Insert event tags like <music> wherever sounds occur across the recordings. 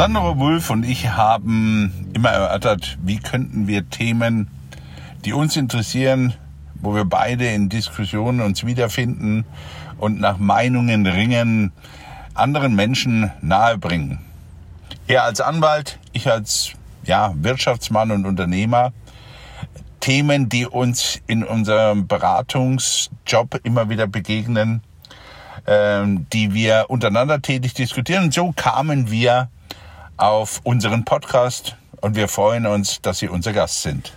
Sandro Wulff und ich haben immer erörtert, wie könnten wir Themen, die uns interessieren, wo wir beide in Diskussionen uns wiederfinden und nach Meinungen ringen, anderen Menschen nahebringen. Er als Anwalt, ich als ja, Wirtschaftsmann und Unternehmer. Themen, die uns in unserem Beratungsjob immer wieder begegnen, ähm, die wir untereinander tätig diskutieren. Und so kamen wir auf unseren Podcast und wir freuen uns, dass Sie unser Gast sind.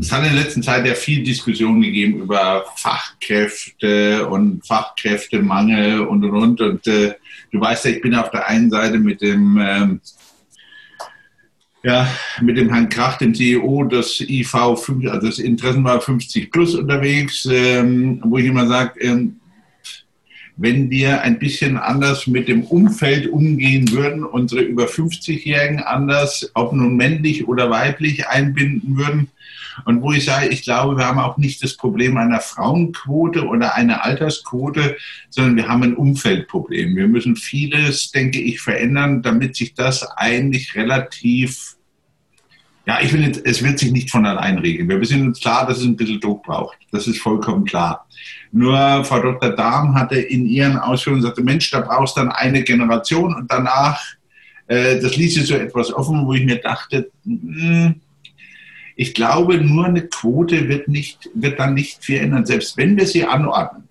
Es hat in der letzten Zeit ja viel Diskussion gegeben über Fachkräfte und Fachkräftemangel und und und. Und äh, du weißt ja, ich bin auf der einen Seite mit dem ähm, ja, mit dem Herrn Krach, dem CEO des IV, also das Interessenwahl 50 Plus unterwegs, ähm, wo ich immer sage, ähm, wenn wir ein bisschen anders mit dem Umfeld umgehen würden, unsere über 50-Jährigen anders, ob nun männlich oder weiblich, einbinden würden. Und wo ich sage, ich glaube, wir haben auch nicht das Problem einer Frauenquote oder einer Altersquote, sondern wir haben ein Umfeldproblem. Wir müssen vieles, denke ich, verändern, damit sich das eigentlich relativ ja, ich finde, es wird sich nicht von allein regeln. Wir sind uns klar, dass es ein bisschen Druck braucht. Das ist vollkommen klar. Nur Frau Dr. Dahm hatte in ihren Ausführungen gesagt, Mensch, da brauchst dann eine Generation und danach, äh, das ließ sie so etwas offen, wo ich mir dachte, mh, hm, ich glaube, nur eine Quote wird, nicht, wird dann nicht viel ändern, selbst wenn wir sie anordnen.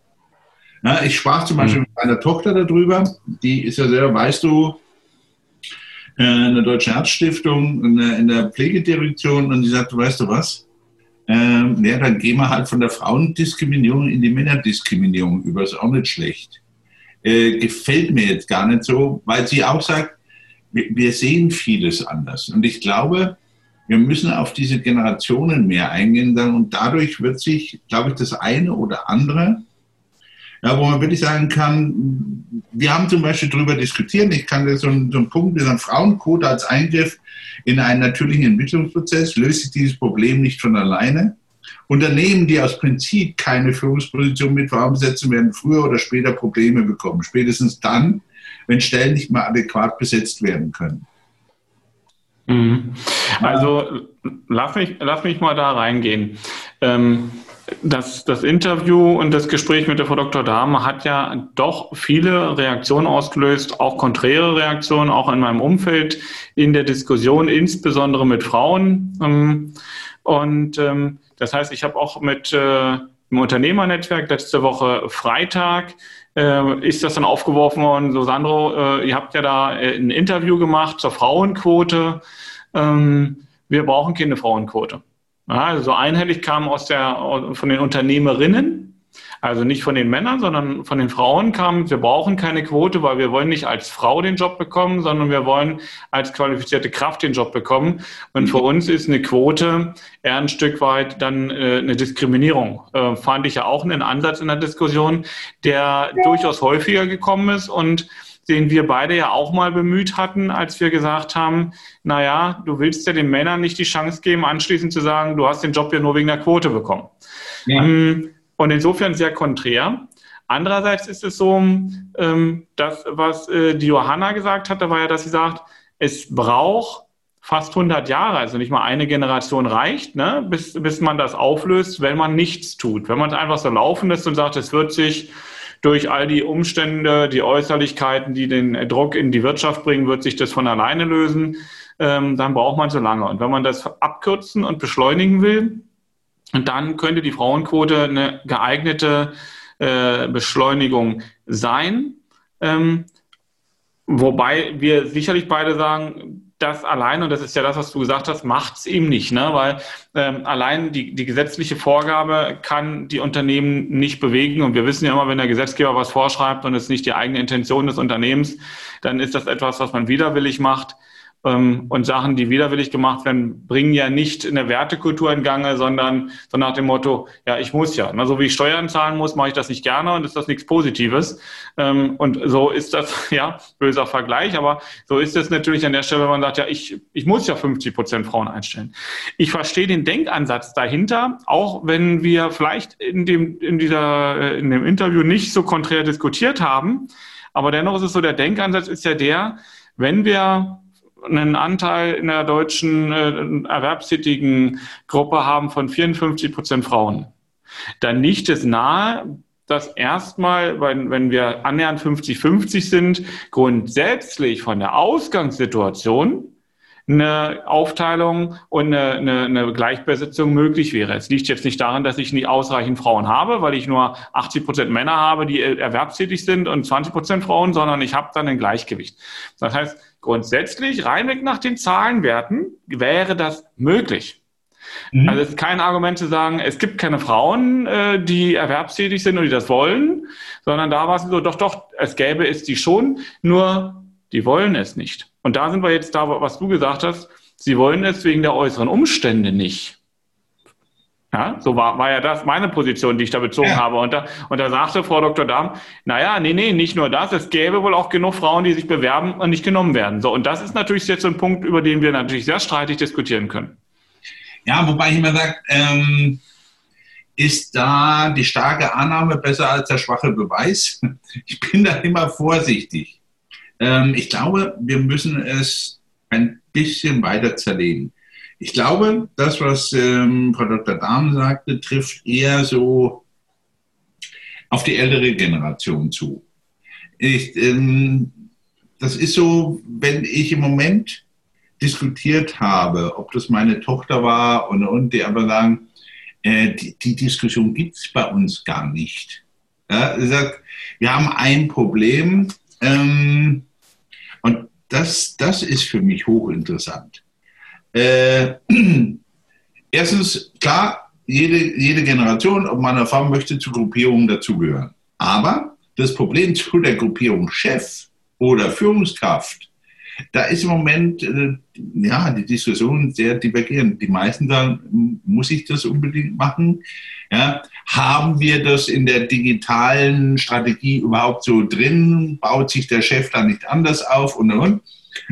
Na, ich sprach zum Beispiel mhm. mit meiner Tochter darüber, die ist ja selber, weißt du, äh, in der Deutschen Herzstiftung, in der, in der Pflegedirektion und die sagte, weißt du was? Ähm, ja, dann gehen wir halt von der Frauendiskriminierung in die Männerdiskriminierung über. Ist auch nicht schlecht. Äh, gefällt mir jetzt gar nicht so, weil sie auch sagt, wir, wir sehen vieles anders. Und ich glaube, wir müssen auf diese Generationen mehr eingehen und dadurch wird sich, glaube ich, das eine oder andere ja, wo man wirklich sagen kann, wir haben zum Beispiel darüber diskutiert, ich kann so einen, so einen Punkt, wie ein Frauenquote als Eingriff in einen natürlichen Entwicklungsprozess, löst sich dieses Problem nicht von alleine. Unternehmen, die aus Prinzip keine Führungsposition mit Frauen besetzen, werden früher oder später Probleme bekommen. Spätestens dann, wenn Stellen nicht mehr adäquat besetzt werden können. Mhm. Also lass mich, lass mich mal da reingehen. Ähm, das, das Interview und das Gespräch mit der Frau Dr. Dahme hat ja doch viele Reaktionen ausgelöst, auch konträre Reaktionen, auch in meinem Umfeld, in der Diskussion, insbesondere mit Frauen. Ähm, und ähm, das heißt, ich habe auch mit äh, im Unternehmernetzwerk letzte Woche Freitag äh, ist das dann aufgeworfen worden, so Sandro, äh, ihr habt ja da ein Interview gemacht zur Frauenquote. Ähm, wir brauchen keine Frauenquote. Ja, also so einhellig kam aus der, von den Unternehmerinnen, also nicht von den Männern, sondern von den Frauen kam, wir brauchen keine Quote, weil wir wollen nicht als Frau den Job bekommen, sondern wir wollen als qualifizierte Kraft den Job bekommen. Und für uns ist eine Quote eher ein Stück weit dann äh, eine Diskriminierung. Äh, fand ich ja auch einen Ansatz in der Diskussion, der durchaus häufiger gekommen ist und den wir beide ja auch mal bemüht hatten, als wir gesagt haben, naja, du willst ja den Männern nicht die Chance geben, anschließend zu sagen, du hast den Job ja nur wegen der Quote bekommen. Ja. Ähm, und insofern sehr konträr. Andererseits ist es so, ähm, dass was äh, die Johanna gesagt hatte, war ja, dass sie sagt, es braucht fast 100 Jahre, also nicht mal eine Generation reicht, ne, bis, bis man das auflöst, wenn man nichts tut. Wenn man es einfach so laufen lässt und sagt, es wird sich durch all die Umstände, die Äußerlichkeiten, die den Druck in die Wirtschaft bringen, wird sich das von alleine lösen. Ähm, dann braucht man so lange. Und wenn man das abkürzen und beschleunigen will, dann könnte die Frauenquote eine geeignete äh, Beschleunigung sein. Ähm, wobei wir sicherlich beide sagen, das allein, und das ist ja das, was du gesagt hast, macht es eben nicht, ne? weil ähm, allein die, die gesetzliche Vorgabe kann die Unternehmen nicht bewegen. Und wir wissen ja immer, wenn der Gesetzgeber was vorschreibt und es nicht die eigene Intention des Unternehmens, dann ist das etwas, was man widerwillig macht. Ähm, und Sachen, die widerwillig gemacht werden, bringen ja nicht eine Wertekultur in Gange, sondern so nach dem Motto, ja, ich muss ja. Na, so wie ich Steuern zahlen muss, mache ich das nicht gerne und ist das nichts Positives. Ähm, und so ist das, <laughs> ja, böser Vergleich, aber so ist es natürlich an der Stelle, wenn man sagt, ja, ich, ich muss ja 50 Prozent Frauen einstellen. Ich verstehe den Denkansatz dahinter, auch wenn wir vielleicht in dem, in dieser, äh, in dem Interview nicht so konträr diskutiert haben. Aber dennoch ist es so, der Denkansatz ist ja der, wenn wir einen Anteil in der deutschen äh, erwerbstätigen Gruppe haben von 54 Prozent Frauen, dann liegt es nahe, dass erstmal, wenn, wenn wir annähernd 50-50 sind, grundsätzlich von der Ausgangssituation eine Aufteilung und eine, eine, eine Gleichbesetzung möglich wäre. Es liegt jetzt nicht daran, dass ich nicht ausreichend Frauen habe, weil ich nur 80 Prozent Männer habe, die erwerbstätig sind und 20 Prozent Frauen, sondern ich habe dann ein Gleichgewicht. Das heißt, grundsätzlich, reinweg nach den Zahlenwerten, wäre das möglich. Mhm. Also es ist kein Argument zu sagen, es gibt keine Frauen, äh, die erwerbstätig sind und die das wollen, sondern da war es so, doch, doch, es gäbe es die schon, nur die wollen es nicht. Und da sind wir jetzt da, was du gesagt hast, sie wollen es wegen der äußeren Umstände nicht. Ja, so war, war ja das meine Position, die ich da bezogen ja. habe. Und da, und da sagte Frau Dr. Dahm, naja, nee, nee, nicht nur das, es gäbe wohl auch genug Frauen, die sich bewerben und nicht genommen werden. So, und das ist natürlich jetzt so ein Punkt, über den wir natürlich sehr streitig diskutieren können. Ja, wobei ich immer sage, ähm, ist da die starke Annahme besser als der schwache Beweis? <laughs> Ich bin da immer vorsichtig. Ähm, ich glaube, wir müssen es ein bisschen weiter zerlegen. Ich glaube, das, was ähm, Frau Dr. Dahm sagte, trifft eher so auf die ältere Generation zu. Ich, ähm, das ist so, wenn ich im Moment diskutiert habe, ob das meine Tochter war und, und die aber sagen, äh, die, die, Diskussion gibt es bei uns gar nicht. Ja, sagt, wir haben ein Problem ähm, und das, das ist für mich hochinteressant. Äh, <clears throat> erstens, klar, jede, jede Generation, ob man erfahren möchte, zu Gruppierungen dazugehören. Aber das Problem <laughs> zu der Gruppierung Chef oder Führungskraft da ist im Moment äh, ja, die Diskussion sehr divergierend. Die meisten sagen, muss ich das unbedingt machen? Ja, haben wir das in der digitalen Strategie überhaupt so drin? Baut sich der Chef da nicht anders auf? Und, und,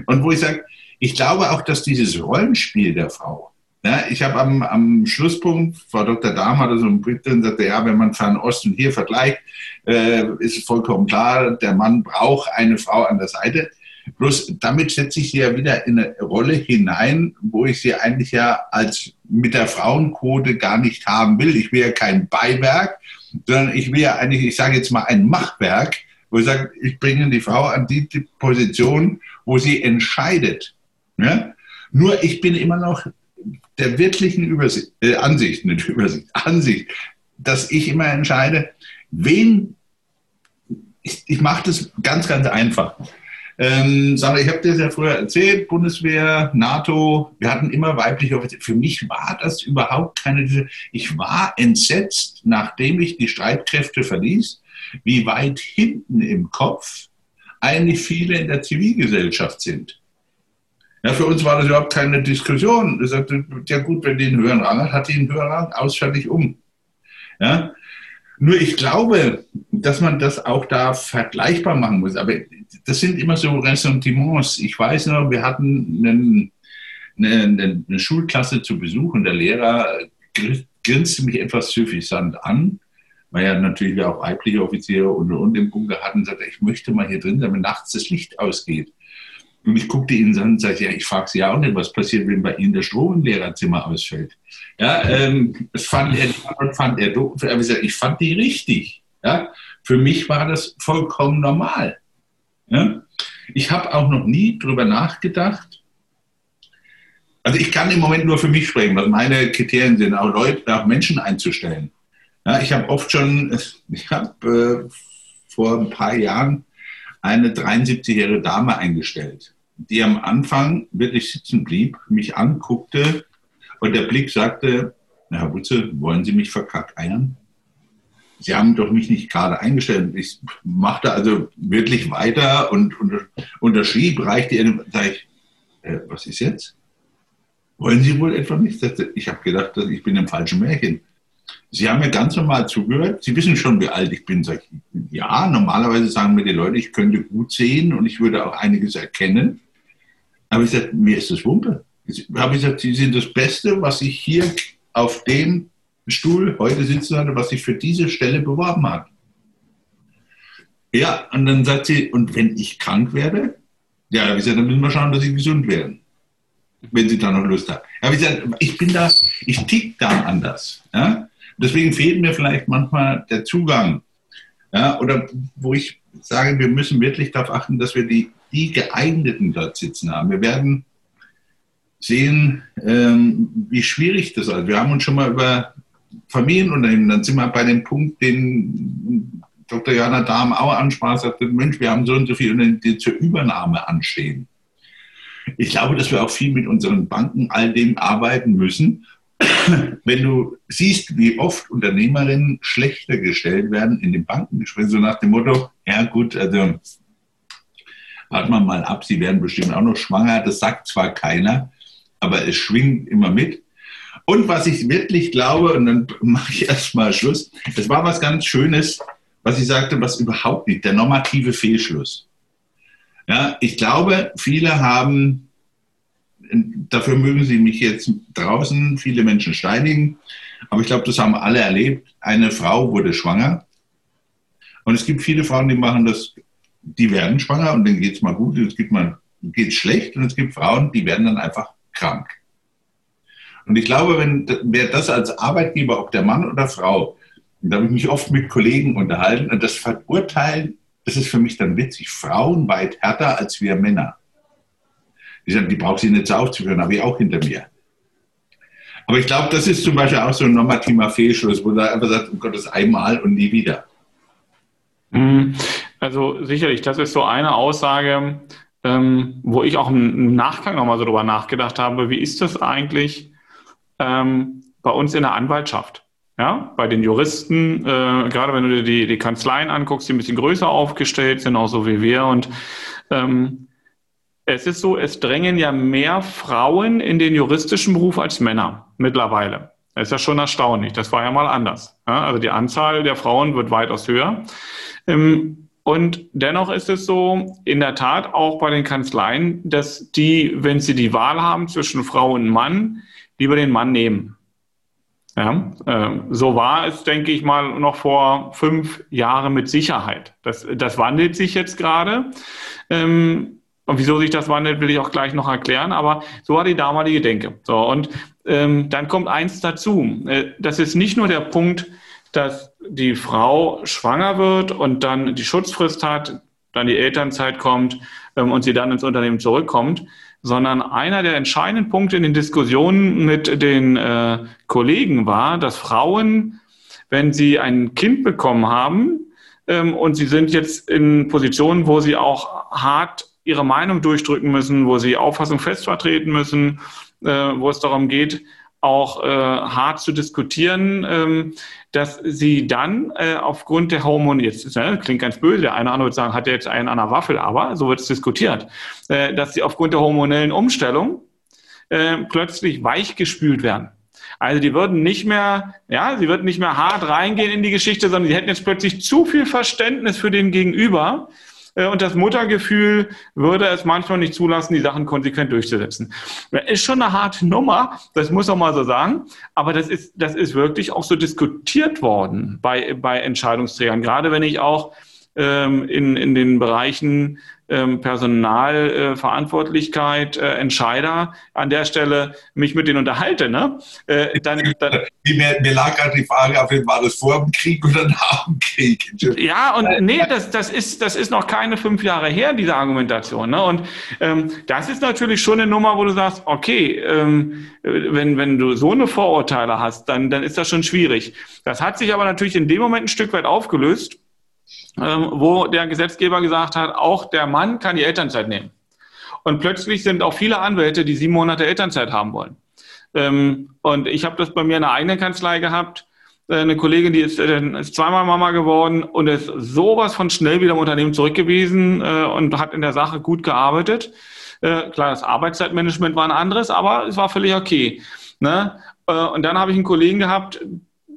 und wo ich sage, ich glaube auch, dass dieses Rollenspiel der Frau, ja, ich habe am, am Schlusspunkt, Frau Dr. Dahm hatte so einen Brief drin, sagte, ja, wenn man Fernost und hier vergleicht, äh, ist vollkommen klar, der Mann braucht eine Frau an der Seite. Bloß damit setze ich sie ja wieder in eine Rolle hinein, wo ich sie eigentlich ja als mit der Frauenquote gar nicht haben will. Ich will ja kein Beiwerk, sondern ich will ja eigentlich, ich sage jetzt mal ein Machwerk, wo ich sage, ich bringe die Frau an die Position, wo sie entscheidet. Ja? Nur ich bin immer noch der wirklichen Übersicht, äh, Ansicht, nicht Übersicht, <laughs> Ansicht, dass ich immer entscheide, wen, ich, ich mache das ganz, ganz einfach. Ähm, Sandra, ich habe dir das ja früher erzählt, Bundeswehr, NATO, wir hatten immer weibliche Offiziere. Für mich war das überhaupt keine, ich war entsetzt, nachdem ich die Streitkräfte verließ, wie weit hinten im Kopf eigentlich viele in der Zivilgesellschaft sind. Ja, für uns war das überhaupt keine Diskussion. Ich sagte, ja gut, wenn die einen höheren Rang hat, hat die einen höheren Rang, aus, um. Ja? Nur ich glaube, dass man das auch da vergleichbar machen muss. Aber das sind immer so Ressentiments. Ich weiß noch, wir hatten einen, eine, eine, Schulklasse zu Besuch und der Lehrer grinste mich etwas suffisant an, weil ja natürlich auch weibliche Offiziere und, und im Bunker hatten, sagte, ich möchte mal hier drin wenn nachts das Licht ausgeht. Und ich guckte ihn an und sagte, ja, ich frage Sie ja auch nicht, was passiert, wenn bei Ihnen der Strom im Lehrerzimmer ausfällt. Ja, ähm, das fand er, fand er doof. Ich fand die richtig. Ja, für mich war das vollkommen normal. Ja? Ich habe auch noch nie darüber nachgedacht. Also ich kann im Moment nur für mich sprechen, was meine Kriterien sind, auch Leute, auch Menschen einzustellen. Ja, ich habe oft schon, ich habe äh, vor ein paar Jahren eine 73-jährige Dame eingestellt, die am Anfang wirklich sitzen blieb, mich anguckte und der Blick sagte, na, Herr Wutze, wollen Sie mich verkackeiern? Sie haben doch mich nicht gerade eingestellt. Ich machte also wirklich weiter und, und unterschrieb, reichte ihr, sag ich, äh, was ist jetzt? Wollen Sie wohl etwa nicht? Ich habe gedacht, ich bin im falschen Märchen. Sie haben mir ganz normal zugehört. Sie wissen schon, wie alt ich bin. Sag ich, ja, normalerweise sagen mir die Leute, ich könnte gut sehen und ich würde auch einiges erkennen. Aber ich sagte, mir ist das Wumpe. Ich habe gesagt, Sie sind das Beste, was ich hier auf dem Stuhl heute sitzen hatte, was sich für diese Stelle beworben hat. Ja, und dann sagt sie, und wenn ich krank werde? Ja, habe ich gesagt, dann müssen wir schauen, dass Sie gesund werden. Wenn Sie da noch Lust haben. Ich gesagt, ich bin da, ich tick da anders. Ja? Deswegen fehlt mir vielleicht manchmal der Zugang. Ja, oder wo ich sage, wir müssen wirklich darauf achten, dass wir die, die geeigneten dort sitzen haben. Wir werden sehen, ähm, wie schwierig das ist. Wir haben uns schon mal über Familienunternehmen, dann sind wir bei dem Punkt, den Dr. Jana Dahm auch ansprach, sagte, Mensch, wir haben so und so viele Unternehmen, die zur Übernahme anstehen. Ich glaube, dass wir auch viel mit unseren Banken all dem arbeiten müssen, wenn du siehst, wie oft Unternehmerinnen schlechter gestellt werden in den Bankengesprächen, so nach dem Motto, ja gut, also warten wir mal ab, sie werden bestimmt auch noch schwanger, das sagt zwar keiner, aber es schwingt immer mit. Und was ich wirklich glaube, und dann mache ich erstmal Schluss, es war was ganz Schönes, was ich sagte, was überhaupt nicht, der normative Fehlschluss. Ja, ich glaube, viele haben dafür mögen Sie mich jetzt draußen viele Menschen steinigen, aber ich glaube, das haben alle erlebt. Eine Frau wurde schwanger und es gibt viele Frauen, die machen das, die werden schwanger und denen geht es mal gut, es gibt mal geht schlecht und es gibt Frauen, die werden dann einfach krank. Und ich glaube, wenn wer das als Arbeitgeber, ob der Mann oder Frau, da habe ich mich oft mit Kollegen unterhalten und das verurteilen, das ist für mich dann witzig. Frauen weit härter als wir Männer. Die sagen, die braucht sie nicht so aufzuführen, habe ich auch hinter mir. Aber ich glaube, das ist zum Beispiel auch so ein normativer Fehlschluss, wo da einfach sagt, um Gottes einmal und nie wieder. Mhm. Also sicherlich, das ist so eine Aussage, ähm, wo ich auch im Nachgang nochmal so drüber nachgedacht habe, wie ist das eigentlich ähm, bei uns in der Anwaltschaft? Ja, bei den Juristen, äh, gerade wenn du dir die, die Kanzleien anguckst, die ein bisschen größer aufgestellt sind, auch so wie wir. Und ähm, es ist so, es drängen ja mehr Frauen in den juristischen Beruf als Männer mittlerweile. Das ist ja schon erstaunlich. Das war ja mal anders. also die Anzahl der Frauen wird weitaus höher. Ähm, und dennoch ist es so, in der Tat auch bei den Kanzleien, dass die, wenn sie die Wahl haben zwischen Frau und Mann, lieber den Mann nehmen. Ja, äh, so war es, denke ich mal, noch vor fünf Jahren mit Sicherheit. Das, das wandelt sich jetzt gerade. Ähm, und wieso sich das wandelt, will ich auch gleich noch erklären, aber so war die damalige Denke. So, und ähm, dann kommt eins dazu. Äh, das ist nicht nur der Punkt, dass die Frau schwanger wird und dann die Schutzfrist hat, dann die Elternzeit kommt ähm, und sie dann ins Unternehmen zurückkommt, sondern einer der entscheidenden Punkte in den Diskussionen mit den äh, Kollegen war, dass Frauen, wenn sie ein Kind bekommen haben ähm, und sie sind jetzt in Positionen, wo sie auch hart ihre Meinung durchdrücken müssen, wo sie Auffassung fest vertreten müssen, äh, wo es darum geht, auch äh, hart zu diskutieren, ähm, dass sie dann äh, aufgrund der Hormone, jetzt äh, klingt ganz böse, der eine oder andere wird sagen, hat jetzt einen an der Waffel, aber so wird es diskutiert, äh, dass sie aufgrund der hormonellen Umstellung äh, plötzlich weichgespült werden. Also die würden nicht mehr, ja, sie würden nicht mehr hart reingehen in die Geschichte, sondern sie hätten jetzt plötzlich zu viel Verständnis für den Gegenüber, und das Muttergefühl würde es manchmal nicht zulassen, die Sachen konsequent durchzusetzen. Ist schon eine harte Nummer, das muss man mal so sagen. Aber das ist, das ist wirklich auch so diskutiert worden bei, bei Entscheidungsträgern. Gerade wenn ich auch in, in den Bereichen ähm, Personalverantwortlichkeit, äh, Entscheider an der Stelle mich mit denen unterhalte, ne? Äh, dann, dann mir, mir lag gerade die Frage, auf war das vor dem Krieg oder nach dem Krieg? Ja, und nee, das, das, ist, das ist noch keine fünf Jahre her, diese Argumentation. Ne? Und ähm, das ist natürlich schon eine Nummer, wo du sagst, okay, ähm, wenn, wenn du so eine Vorurteile hast, dann, dann ist das schon schwierig. Das hat sich aber natürlich in dem Moment ein Stück weit aufgelöst ähm, wo der Gesetzgeber gesagt hat, auch der Mann kann die Elternzeit nehmen. Und plötzlich sind auch viele Anwälte, die sieben Monate Elternzeit haben wollen. Ähm, und ich habe das bei mir in der eigenen Kanzlei gehabt. Äh, eine Kollegin, die ist, äh, ist, zweimal Mama geworden und ist sowas von schnell wieder im Unternehmen zurück gewesen äh, und hat in der Sache gut gearbeitet. Klar, das Arbeitszeitmanagement war ein anderes, aber es war völlig okay. Ne? Und dann habe ich einen Kollegen gehabt,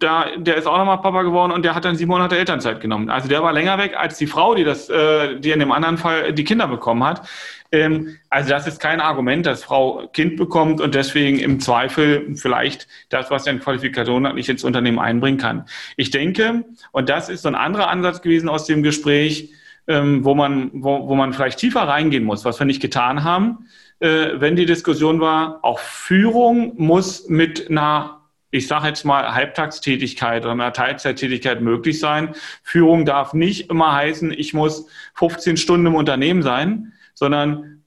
da, der ist auch nochmal Papa geworden und der hat dann sieben Monate Elternzeit genommen. Also der war länger weg als die Frau, die das, äh, die in dem anderen Fall die Kinder bekommen hat. Ähm, also das ist kein Argument, dass Frau Kind bekommt und deswegen im Zweifel vielleicht das, was er in Qualifikation nicht ins Unternehmen einbringen kann. Ich denke, und das ist so ein anderer Ansatz gewesen aus dem Gespräch, ähm, wo man, wo, wo man vielleicht tiefer reingehen muss, was wir nicht getan haben, äh, wenn die Diskussion war, auch Führung muss mit einer ich sage jetzt mal, Halbtagstätigkeit oder einer Teilzeittätigkeit möglich sein. Führung darf nicht immer heißen, ich muss 15 Stunden im Unternehmen sein, sondern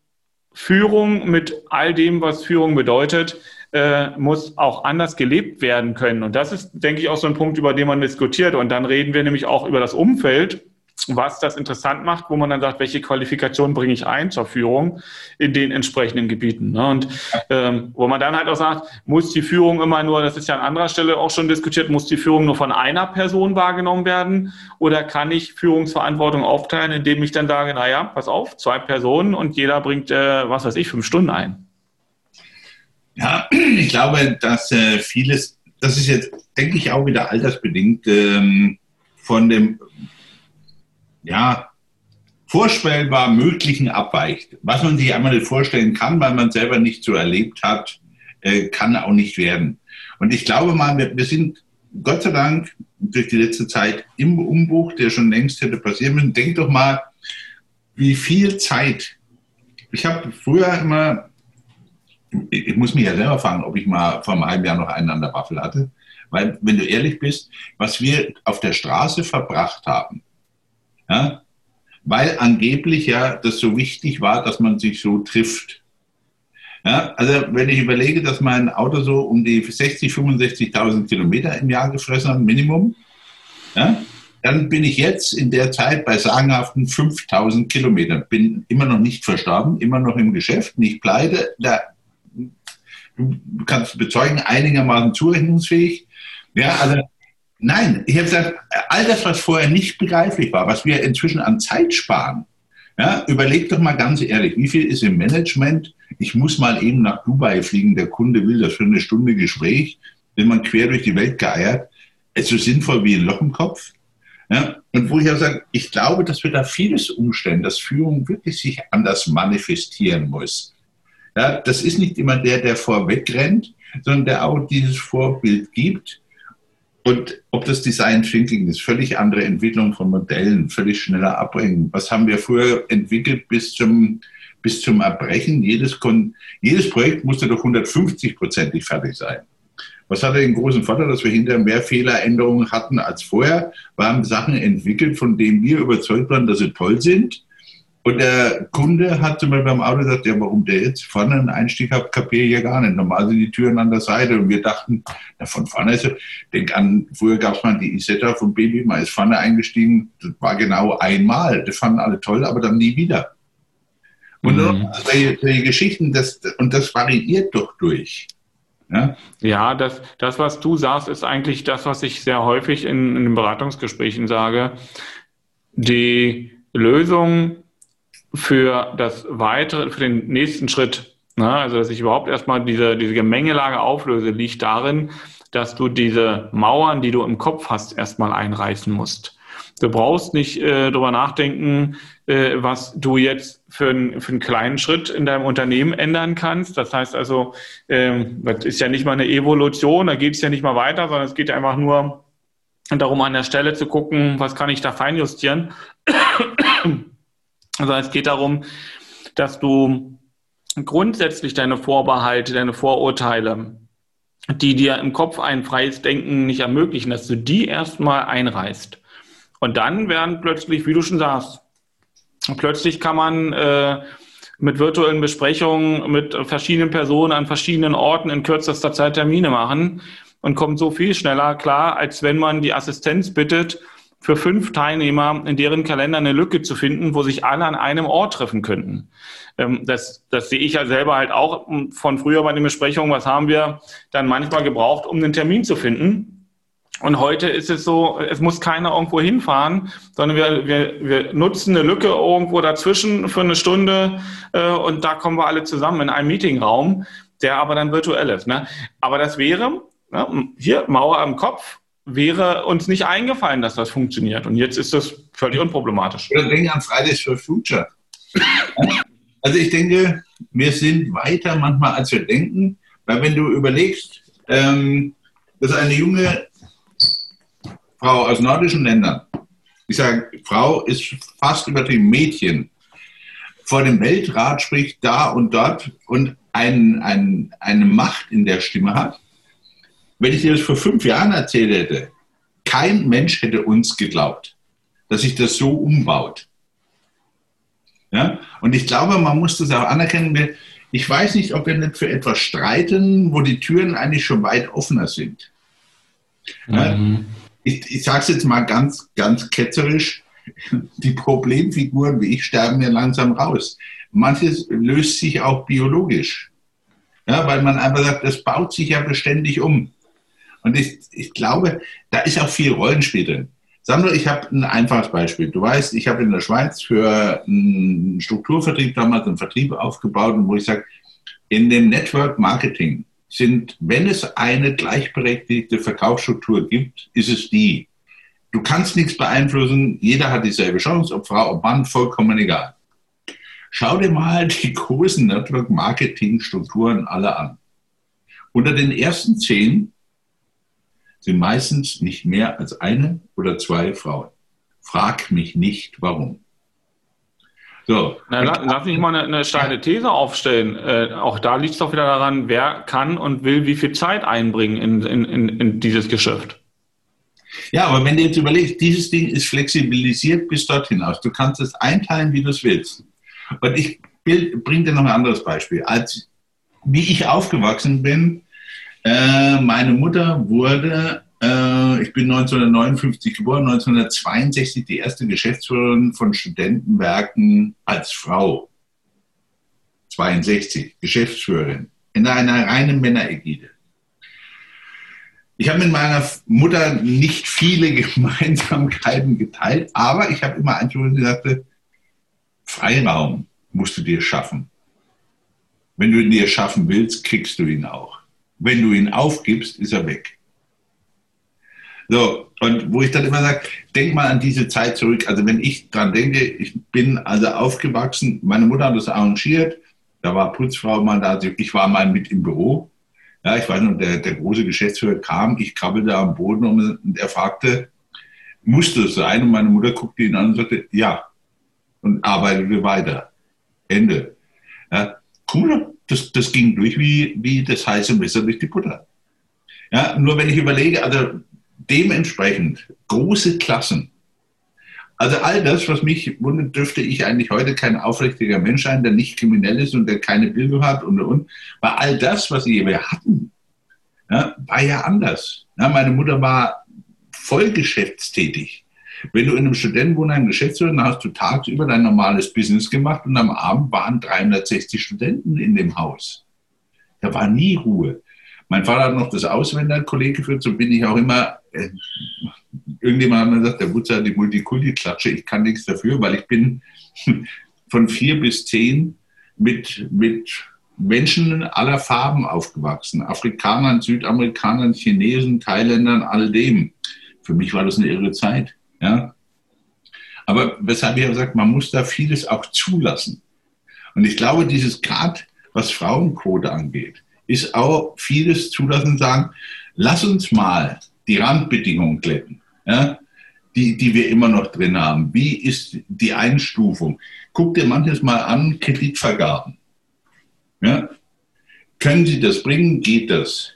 Führung mit all dem, was Führung bedeutet, äh, muss auch anders gelebt werden können. Und das ist, denke ich, auch so ein Punkt, über den man diskutiert. Und dann reden wir nämlich auch über das Umfeld was das interessant macht, wo man dann sagt, welche Qualifikation bringe ich ein zur Führung in den entsprechenden Gebieten. Ne? Und ähm, wo man dann halt auch sagt, muss die Führung immer nur, das ist ja an anderer Stelle auch schon diskutiert, muss die Führung nur von einer Person wahrgenommen werden oder kann ich Führungsverantwortung aufteilen, indem ich dann sage, naja, pass auf, zwei Personen und jeder bringt, äh, was weiß ich, fünf Stunden ein. Ja, <clears throat> ich glaube, dass äh, vieles, das ist jetzt, denke ich, auch wieder altersbedingt ähm, von dem ja, vorstellbar Möglichen abweicht. Was man sich einmal nicht vorstellen kann, weil man selber nicht so erlebt hat, äh, kann auch nicht werden. Und ich glaube mal, wir, wir sind Gott sei Dank durch die letzte Zeit im Umbruch, der schon längst hätte passieren müssen. Denk doch mal, wie viel Zeit. Ich habe früher immer, ich muss mich ja selber fragen, ob ich mal vor einem halben Jahr noch einen an der Waffel hatte. Weil, wenn du ehrlich bist, was wir auf der Straße verbracht haben, ja? Weil angeblich ja das so wichtig war, dass man sich so trifft. Ja? Also wenn ich überlege, dass mein Auto so um die 60.000, 65.000 Kilometer im Jahr gefressen hat, Minimum, ja? dann bin ich jetzt in der Zeit bei sagenhaften 5.000 Kilometern. Bin immer noch nicht verstorben, immer noch im Geschäft, nicht pleite. Da, du kannst bezeugen, einigermaßen zurechnungsfähig. Ja, also Nein, ich habe gesagt, all das, was vorher nicht begreiflich war, was wir inzwischen an Zeit sparen, ja, überleg doch mal ganz ehrlich, wie viel ist im Management? Ich muss mal eben nach Dubai fliegen, der Kunde will das für eine Stunde Gespräch, wenn man quer durch die Welt geeiert. Ist so sinnvoll wie ein Loch im Kopf. Ja, und wo ich auch sage, ich glaube, dass wir da vieles umstellen, dass Führung wirklich sich anders manifestieren muss. Ja, das ist nicht immer der, der vorweg rennt, sondern der auch dieses Vorbild gibt und ob das Design Thinking ist, völlig andere Entwicklung von Modellen, völlig schneller abbringen. Was haben wir früher entwickelt bis zum, bis zum Erbrechen? Jedes, jedes Projekt musste doch 150-prozentig fertig sein. Was hatte den großen Vorteil, dass wir hinterher mehr Fehleränderungen hatten als vorher? Wir haben Sachen entwickelt, von denen wir überzeugt waren, dass sie toll sind. Und der Kunde hat zum Beispiel beim Auto gesagt, ja, warum der jetzt vorne einen Einstieg hat, kapiere ich ja gar nicht. Normal sind die Türen an der Seite und wir dachten, na, von vorne ist er, denk an, früher gab es mal die Isetta vom Baby, mal ist vorne eingestiegen, das war genau einmal, das fanden alle toll, aber dann nie wieder. Und mhm. solche, solche Geschichten, das, und das variiert doch durch. Ja, ja das, das, was du sagst, ist eigentlich das, was ich sehr häufig in, in den Beratungsgesprächen sage. Die Lösung für das weitere, für den nächsten Schritt, ne, also dass ich überhaupt erstmal diese, diese Gemengelage auflöse, liegt darin, dass du diese Mauern, die du im Kopf hast, erstmal einreißen musst. Du brauchst nicht äh, darüber nachdenken, äh, was du jetzt für, ein, für einen kleinen Schritt in deinem Unternehmen ändern kannst. Das heißt also, äh, das ist ja nicht mal eine Evolution, da geht es ja nicht mal weiter, sondern es geht einfach nur darum, an der Stelle zu gucken, was kann ich da feinjustieren. Also es geht darum, dass du grundsätzlich deine Vorbehalte, deine Vorurteile, die dir im Kopf ein freies Denken nicht ermöglichen, dass du die erstmal einreißt. Und dann werden plötzlich, wie du schon sagst, plötzlich kann man äh, mit virtuellen Besprechungen mit verschiedenen Personen an verschiedenen Orten in kürzester Zeit Termine machen und kommt so viel schneller klar, als wenn man die Assistenz bittet, für fünf Teilnehmer in deren Kalender eine Lücke zu finden, wo sich alle an einem Ort treffen könnten. Ähm, das, das sehe ich ja selber halt auch von früher bei den Besprechungen. Was haben wir dann manchmal gebraucht, um einen Termin zu finden? Und heute ist es so, es muss keiner irgendwo hinfahren, sondern wir, wir, wir nutzen eine Lücke irgendwo dazwischen für eine Stunde äh, und da kommen wir alle zusammen in einem Meetingraum, der aber dann virtuell ist. Ne? Aber das wäre, ne, hier Mauer im Kopf, wäre uns nicht eingefallen, dass das funktioniert. Und jetzt ist das völlig unproblematisch. Oder denke an Fridays for Future. Also ich denke, wir sind weiter manchmal, als wir denken, weil wenn du überlegst, ähm, dass eine junge Frau aus nordischen Ländern, ich sage, Frau ist fast übertrieben, Mädchen, vor dem Weltrat spricht da und dort und ein, ein, eine Macht in der Stimme hat. Wenn ich dir das vor fünf Jahren erzählt hätte, kein Mensch hätte uns geglaubt, dass sich das so umbaut. Ja? Und ich glaube, man muss das auch anerkennen. Ich weiß nicht, ob wir nicht für etwas streiten, wo die Türen eigentlich schon weit offener sind. Mhm ich, ich sage es jetzt mal ganz, ganz ketzerisch, <laughs> die Problemfiguren wie ich sterben ja langsam raus. Manches löst sich auch biologisch. Ja, weil man einfach sagt, das baut sich ja beständig um. Und ich, ich glaube, da ist auch viel Rollenspiel drin. Sandro, ich habe ein einfaches Beispiel. Du weißt, ich habe in der Schweiz für einen Strukturvertrieb damals einen Vertrieb aufgebaut, wo ich sage, in dem Network Marketing sind, wenn es eine gleichberechtigte Verkaufsstruktur gibt, ist es die. Du kannst nichts beeinflussen, jeder hat dieselbe Chance, ob Frau, ob Mann, vollkommen egal. Schau dir mal <laughs> die großen Network-Marketing-Strukturen alle an. Unter den ersten zehn sind meistens nicht mehr als eine oder zwei Frauen. Frag mich nicht, warum. So. Na, lass mich mal eine, eine steile These aufstellen. Äh, auch da liegt es doch wieder daran, wer kann und will wie viel Zeit einbringen in, in, in, in dieses Geschäft. Ja, aber wenn du jetzt überlegst, dieses Ding ist flexibilisiert bis dorthin aus. Du kannst es einteilen, wie du es willst. Und ich bringe dir noch ein anderes Beispiel. Als wie ich aufgewachsen bin, äh, meine Mutter wurde äh, ich bin 1959 geboren, 1962 die erste Geschäftsführerin von Studentenwerken als Frau. 62, Geschäftsführerin, in einer reinen Männerägide. Ich habe mit meiner Mutter nicht viele <laughs> Gemeinsamkeiten geteilt, aber ich habe immer einfach gesagt, Freiraum musst du dir schaffen. Wenn du ihn dir schaffen willst, kriegst du ihn auch. Wenn du ihn aufgibst, ist er weg. So, und wo ich dann immer sage, denk mal an diese Zeit zurück. Also wenn ich dran denke, ich bin also aufgewachsen, meine Mutter hat das arrangiert, da war Putzfrau mal da, ich war mal mit im Büro. Ja, ich weiß noch, der, der große Geschäftsführer kam, ich krabbelte am Boden und er fragte, muss das sein? Und meine Mutter guckte ihn an und sagte, ja. Und arbeitete weiter. Ende. Ja, cool, das, das ging durch wie, wie das heiße Messer durch die Butter. Ja, nur wenn ich überlege, also dementsprechend große Klassen. Also all das, was mich wundert, dürfte ich eigentlich heute kein aufrichtiger Mensch sein, der nicht kriminell ist und der keine Bildung hat und und. Weil all das, was wir hatten, ja, war ja anders. Ja, meine Mutter war voll geschäftstätig. Wenn du in einem Studentenwohnheim Geschäftsführer, dann hast du tagsüber dein normales Business gemacht und am Abend waren 360 Studenten in dem Haus. Da war nie Ruhe. Mein Vater hat noch das Auswenderkolleg geführt, so bin ich auch immer. Äh, irgendjemand hat mir gesagt, der Wutzer hat die Multikulti-Klatsche, ich kann nichts dafür, weil ich bin <laughs> von vier bis zehn mit, mit Menschen aller Farben aufgewachsen. Afrikanern, Südamerikanern, Chinesen, Thailändern, all dem. Für mich war das eine irre Zeit. Ja? Aber weshalb ich gesagt, man muss da vieles auch zulassen. Und ich glaube, dieses Grad, was Frauenquote angeht, ist auch vieles zulassen sagen, lass uns mal die Randbedingungen glätten, ja, die, die wir immer noch drin haben. Wie ist die Einstufung? Guck dir manches mal an, Kreditvergaben. Ja. Können Sie das bringen? Geht das?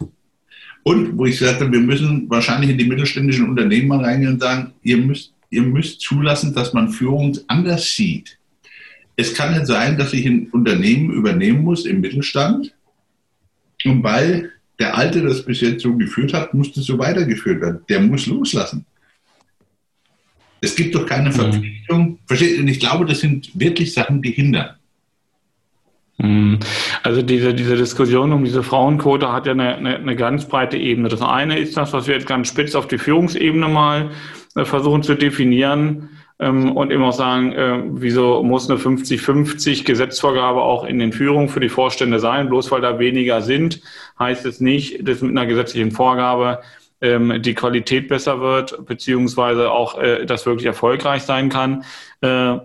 Und wo ich sagte, wir müssen wahrscheinlich in die mittelständischen Unternehmen mal reingehen und sagen, ihr müsst, ihr müsst zulassen, dass man Führung anders sieht. Es kann nicht sein, dass ich ein Unternehmen übernehmen muss im Mittelstand und weil der Alte das bis jetzt so geführt hat, muss das so weitergeführt werden. Der muss loslassen. Es gibt doch keine mhm. Verpflichtung. Versteht? Und ich glaube, das sind wirklich Sachen, die hindern. Mhm. Also diese, diese Diskussion um diese Frauenquote hat ja eine, eine, eine, ganz breite Ebene. Das eine ist das, was wir jetzt ganz spitz auf die Führungsebene mal äh, versuchen zu definieren ähm, und eben auch sagen, äh, wieso muss eine 50-50 Gesetzvorgabe auch in den Führungen für die Vorstände sein? Bloß weil da weniger sind, heißt es nicht, dass mit einer gesetzlichen Vorgabe ähm, die Qualität besser wird, beziehungsweise auch äh, das wirklich erfolgreich sein kann. Äh, äh,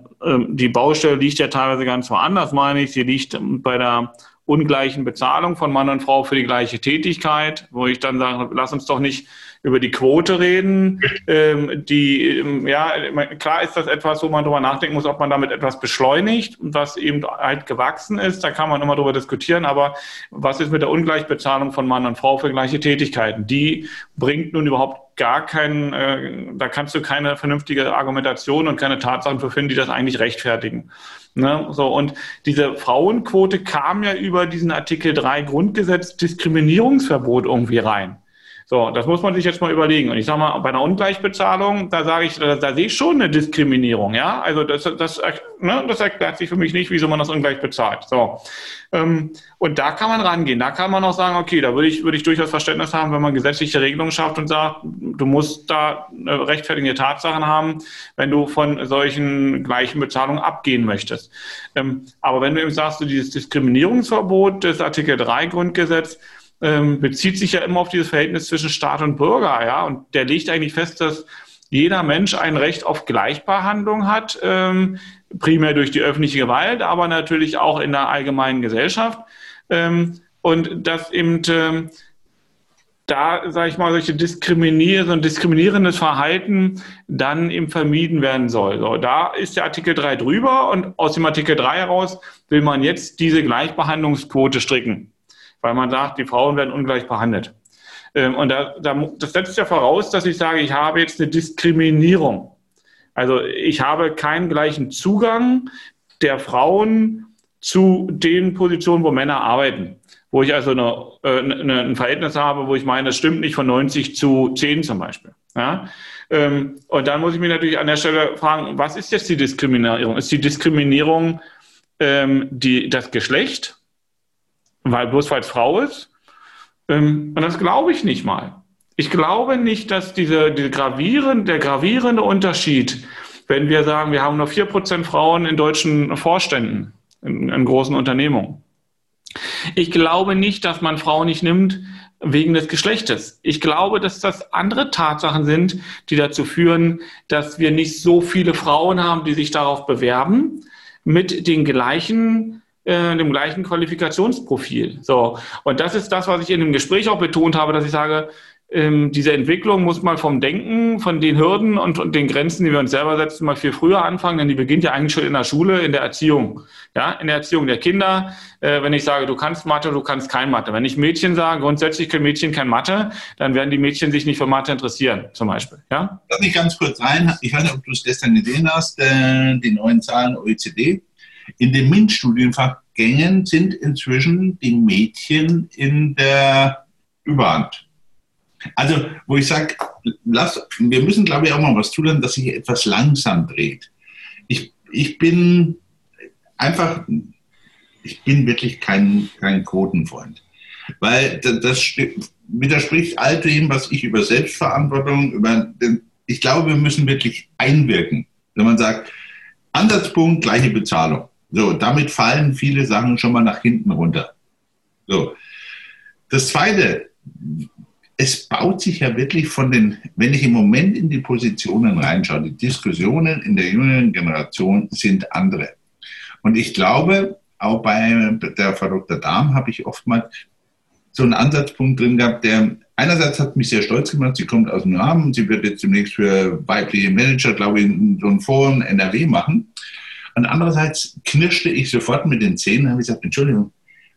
die Baustelle liegt ja teilweise ganz woanders, meine ich. Sie liegt bei der ungleichen Bezahlung von Mann und Frau für die gleiche Tätigkeit, wo ich dann sage, lass uns doch nicht über die Quote reden. Ähm, die, ähm, ja, klar ist das etwas, wo man drüber nachdenken muss, ob man damit etwas beschleunigt, was eben halt gewachsen ist. Da kann man immer drüber diskutieren. Aber was ist mit der Ungleichbezahlung von Mann und Frau für gleiche Tätigkeiten? Die bringt nun überhaupt gar keinen, äh, da kannst du keine vernünftige Argumentation und keine Tatsachen für finden, die das eigentlich rechtfertigen. Ne? So, und diese Frauenquote kam ja über diesen Artikel 3 Grundgesetz Diskriminierungsverbot irgendwie rein. So, das muss man sich jetzt mal überlegen. Und ich sage mal, bei einer Ungleichbezahlung, da sage ich, da, da, sehe ich schon eine Diskriminierung, ja. Also das, das, ne, das erklärt sich für mich nicht, wieso man das ungleich bezahlt. So. Ähm, und da kann man rangehen. Da kann man auch sagen, okay, da würde ich, würde ich durchaus Verständnis haben, wenn man gesetzliche Regelungen schafft und sagt, du musst da rechtfertigende Tatsachen haben, wenn du von solchen gleichen Bezahlungen abgehen möchtest. Ähm, aber wenn du eben sagst, du dieses Diskriminierungsverbot des Artikel 3 Grundgesetz, ähm, bezieht sich ja immer auf dieses Verhältnis zwischen Staat und Bürger, ja, und der legt eigentlich fest, dass jeder Mensch ein Recht auf Gleichbehandlung hat, ähm, primär durch die öffentliche Gewalt, aber natürlich auch in der allgemeinen Gesellschaft. Ähm, und dass eben ähm, da, sage ich mal, solche diskriminierende, diskriminierendes Verhalten dann eben vermieden werden soll. So, da ist der Artikel 3 drüber und aus dem Artikel 3 heraus will man jetzt diese Gleichbehandlungsquote stricken weil man sagt, die Frauen werden ungleich behandelt. Ähm, und da, da, das setzt ja voraus, dass ich sage, ich habe jetzt eine Diskriminierung. Also ich habe keinen gleichen Zugang der Frauen zu den Positionen, wo Männer arbeiten. Wo ich also eine, äh, eine, ein Verhältnis habe, wo ich meine, das stimmt nicht von 90 zu 10 zum Beispiel. Ja? Ähm, und dann muss ich mich natürlich an der Stelle fragen, was ist jetzt die Diskriminierung? Ist die Diskriminierung ähm, die, das Geschlecht? Weil bloß weil es Frau ist. Ähm, und das glaube ich nicht mal. Ich glaube nicht, dass diese, diese gravierende, der gravierende Unterschied, wenn wir sagen, wir haben nur 4% Frauen in deutschen Vorständen, in, in großen Unternehmungen. Ich glaube nicht, dass man Frauen nicht nimmt wegen des Geschlechtes. Ich glaube, dass das andere Tatsachen sind, die dazu führen, dass wir nicht so viele Frauen haben, die sich darauf bewerben, mit den gleichen äh, dem gleichen Qualifikationsprofil. So. Und das ist das, was ich in dem Gespräch auch betont habe, dass ich sage, ähm, diese Entwicklung muss mal vom Denken, von den Hürden und, und, den Grenzen, die wir uns selber setzen, mal viel früher anfangen, denn die beginnt ja eigentlich schon in der Schule, in der Erziehung. Ja, in der Erziehung der Kinder. Äh, wenn ich sage, du kannst Mathe, du kannst kein Mathe. Wenn ich Mädchen sage, grundsätzlich können Mädchen kein Mathe, dann werden die Mädchen sich nicht für Mathe interessieren, zum Beispiel. Ja? Lass mich ganz kurz rein. Ich weiß nicht, ob du es gestern gesehen hast, äh, die neuen Zahlen OECD. In den MINT-Studienfachgängen sind inzwischen die Mädchen in der Überhand. Also, wo ich sage, wir müssen, glaube ich, auch mal was tun, dass sich etwas langsam dreht. Ich, ich bin einfach, ich bin wirklich kein, kein Quotenfreund. Weil das, das widerspricht all dem, was ich über Selbstverantwortung, über, ich glaube, wir müssen wirklich einwirken. Wenn man sagt, Ansatzpunkt, gleiche Bezahlung. So, damit fallen viele Sachen schon mal nach hinten runter. So. Das zweite, es baut sich ja wirklich von den, wenn ich im Moment in die Positionen reinschaue, die Diskussionen in der jüngeren Generation sind andere. Und ich glaube, auch bei der Frau Dr. Dahm habe ich oftmals so einen Ansatzpunkt drin gehabt, der einerseits hat mich sehr stolz gemacht, sie kommt aus dem Namen, sie wird jetzt demnächst für weibliche Manager, glaube ich, so ein Forum NRW machen. Und andererseits knirschte ich sofort mit den Zähnen und habe gesagt, Entschuldigung,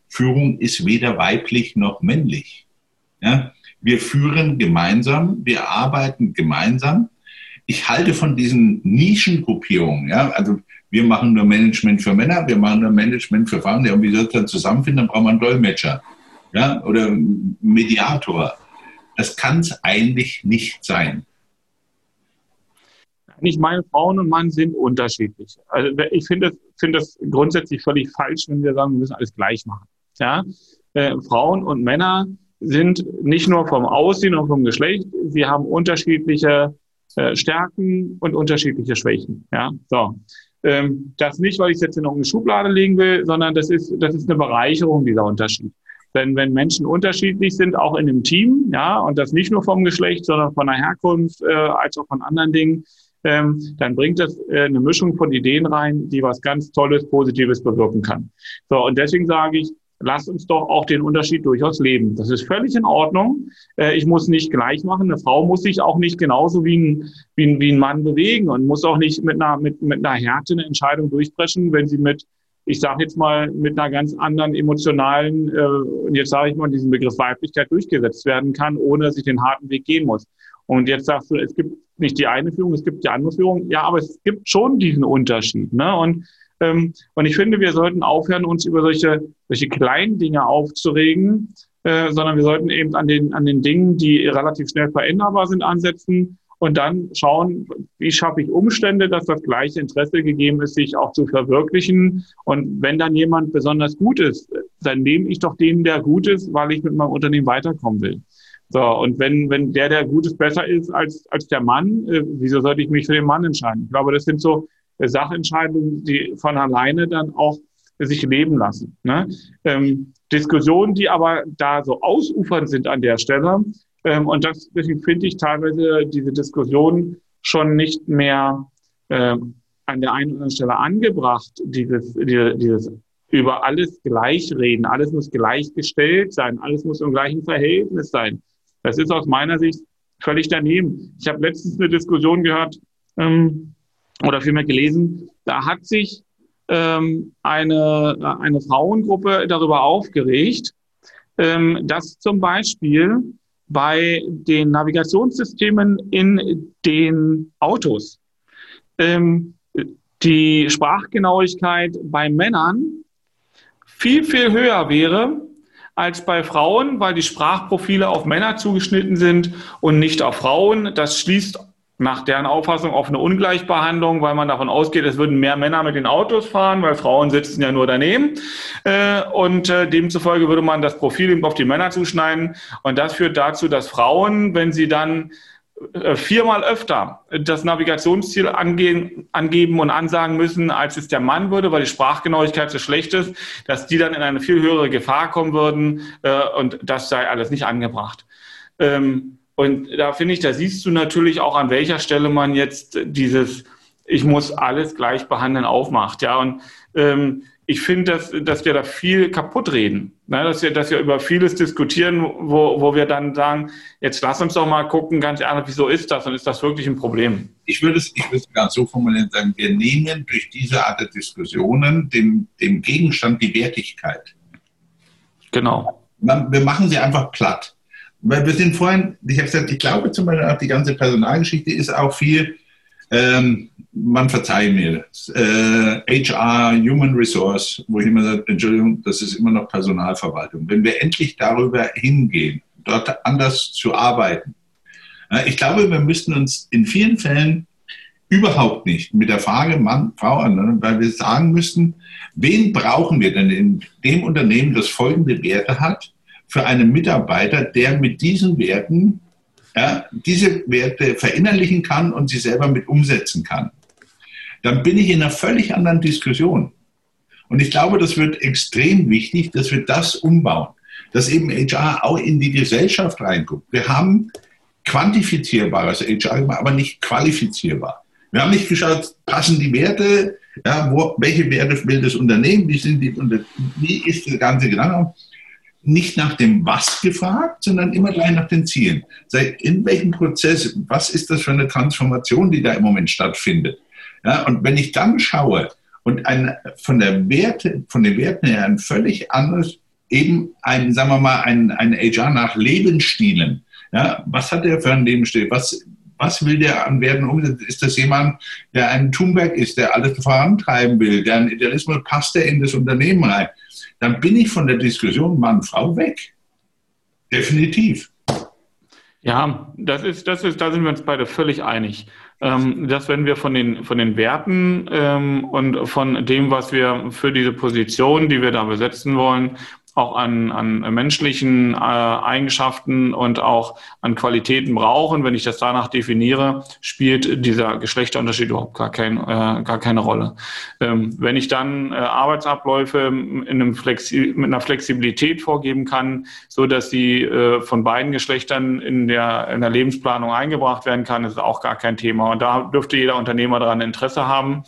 Führung ist weder weiblich noch männlich. Ja? Wir führen gemeinsam, wir arbeiten gemeinsam. Ich halte von diesen Nischengruppierungen, ja, also wir machen nur Management für Männer, wir machen nur Management für Frauen, ja, wie soll es dann zusammenfinden? Dann braucht man einen Dolmetscher ja, oder Mediator. Das kann es eigentlich nicht sein. Ich meine, Frauen und Mann sind unterschiedlich. Also ich finde es find das grundsätzlich völlig falsch, wenn wir sagen, wir müssen alles gleich machen. Ja? Äh, Frauen und Männer sind nicht nur vom Aussehen und vom Geschlecht, sie haben unterschiedliche äh, Stärken und unterschiedliche Schwächen. Ja, so. Ähm, das nicht, weil ich es jetzt in irgendeine Schublade legen will, sondern das ist, das ist eine Bereicherung, dieser Unterschied. Denn wenn Menschen unterschiedlich sind, auch in einem Team, ja, und das nicht nur vom Geschlecht, sondern von der Herkunft, äh, als auch von anderen Dingen, ähm, dann bringt das äh, eine Mischung von Ideen rein, die was ganz Tolles, Positives bewirken kann. So, und deswegen sage ich, lasst uns doch auch den Unterschied durchaus leben. Das ist völlig in Ordnung. Äh, ich muss nicht gleich machen. Eine Frau muss sich auch nicht genauso wie ein, wie ein, wie ein Mann bewegen und muss auch nicht mit einer, mit, mit einer Härte eine Entscheidung durchbrechen, wenn sie mit, ich sage jetzt mal, mit einer ganz anderen emotionalen, äh, jetzt sage ich mal, diesen Begriff Weiblichkeit durchgesetzt werden kann, ohne dass ich den harten Weg gehen muss. Und jetzt sagst du, es gibt nicht die eine Führung, es gibt die andere Führung. Ja, aber es gibt schon diesen Unterschied. Ne? Und ähm, und ich finde, wir sollten aufhören, uns über solche, solche kleinen Dinge aufzuregen, äh, sondern wir sollten eben an den, an den Dingen, die relativ schnell veränderbar sind, ansetzen und dann schauen, wie schaffe ich Umstände, dass das gleiche Interesse gegeben ist, sich auch zu verwirklichen. Und wenn dann jemand besonders gut ist, dann nehme ich doch den, der gut ist, weil ich mit meinem Unternehmen weiterkommen will. So, und wenn, wenn der, der gut ist, besser ist als, als der Mann, äh, wieso sollte ich mich für den Mann entscheiden? Ich glaube, das sind so Sachentscheidungen, die von alleine dann auch sich leben lassen. Ne? Ähm, Diskussionen, die aber da so ausufernd sind an der Stelle. Ähm, und das, deswegen finde ich teilweise diese Diskussion schon nicht mehr ähm, an der einen oder anderen Stelle angebracht, dieses, dieses über alles gleich reden. Alles muss gleichgestellt sein. Alles muss im gleichen Verhältnis sein. Das ist aus meiner Sicht völlig daneben. Ich habe letztens eine Diskussion gehört, ähm, oder vielmehr gelesen, da hat sich ähm, eine, eine Frauengruppe darüber aufgeregt, ähm, dass zum Beispiel bei den Navigationssystemen in den Autos ähm, die Sprachgenauigkeit bei Männern viel, viel höher wäre als bei Frauen, weil die Sprachprofile auf Männer zugeschnitten sind und nicht auf Frauen. Das schließt nach deren Auffassung auf eine Ungleichbehandlung, weil man davon ausgeht, es würden mehr Männer mit den Autos fahren, weil Frauen sitzen ja nur daneben. Äh, und äh, demzufolge würde man das Profil eben auf die Männer zuschneiden. Und das führt dazu, dass Frauen, wenn sie dann viermal öfter das Navigationsziel angehen, angeben und ansagen müssen, als es der Mann würde, weil die Sprachgenauigkeit so schlecht ist, dass die dann in eine viel höhere Gefahr kommen würden und das sei alles nicht angebracht. Ähm, und da finde ich, da siehst du natürlich auch, an welcher Stelle man jetzt dieses Ich muss alles gleich behandeln aufmacht. Ja, und ähm, ich finde, dass, dass wir da viel kaputt reden. Ne? Dass, wir, dass wir über vieles diskutieren, wo, wo wir dann sagen, jetzt lass uns doch mal gucken, ganz ehrlich, wieso ist das und ist das wirklich ein Problem? Ich würde es, ich würde es ganz so formulieren, sagen, wir nehmen durch diese Art der Diskussionen dem, dem Gegenstand die Wertigkeit. Genau. Wir machen sie einfach platt. Weil wir sind vorhin, ich habe gesagt, ich glaube zum Beispiel auch die ganze Personalgeschichte ist auch viel, ähm, man verzeiht mir, äh, HR, Human Resource, wo ich immer sage, Entschuldigung, das ist immer noch Personalverwaltung. Wenn wir endlich darüber hingehen, dort anders zu arbeiten, äh, ich glaube, wir müssten uns in vielen Fällen überhaupt nicht mit der Frage Mann, Frau an, weil wir sagen müssten, wen brauchen wir denn in dem Unternehmen, das folgende Werte hat, für einen Mitarbeiter, der mit diesen Werten ja, diese Werte verinnerlichen kann und sie selber mit umsetzen kann, dann bin ich in einer völlig anderen Diskussion. Und ich glaube, das wird extrem wichtig, dass wir das umbauen, dass eben HR auch in die Gesellschaft reinguckt. Wir haben quantifizierbares HR, aber nicht qualifizierbar. Wir haben nicht geschaut, passen die Werte, ja, wo, welche Werte will das Unternehmen, wie, sind die, wie ist das ganze Gedanke nicht nach dem Was gefragt, sondern immer gleich nach den Zielen. In welchem Prozess, was ist das für eine Transformation, die da im Moment stattfindet? Ja, und wenn ich dann schaue und ein, von, der Werte, von den Werten her ein völlig anderes, eben ein, sagen wir mal, ein, ein HR nach Lebensstilen. Ja, was hat der für ein Lebensstil? Was, was will der an Werten umsetzen? Ist das jemand, der ein Thunberg ist, der alles vorantreiben will, der ein Idealismus passt, der in das Unternehmen rein? dann bin ich von der Diskussion Mann-Frau weg. Definitiv. Ja, das ist, das ist, da sind wir uns beide völlig einig. ähm, dass wenn wir von den, von den Werten ähm, und von dem, was wir für diese Position, die wir da besetzen wollen, auch an, an menschlichen äh, Eigenschaften und auch an Qualitäten brauchen. Wenn ich das danach definiere, spielt dieser Geschlechterunterschied überhaupt gar, kein, äh, gar keine Rolle. Ähm, wenn ich dann äh, Arbeitsabläufe in einem Flexi mit einer Flexibilität vorgeben kann, so dass sie äh, von beiden Geschlechtern in der, in der Lebensplanung eingebracht werden kann, ist auch gar kein Thema. Und da dürfte jeder Unternehmer daran Interesse haben.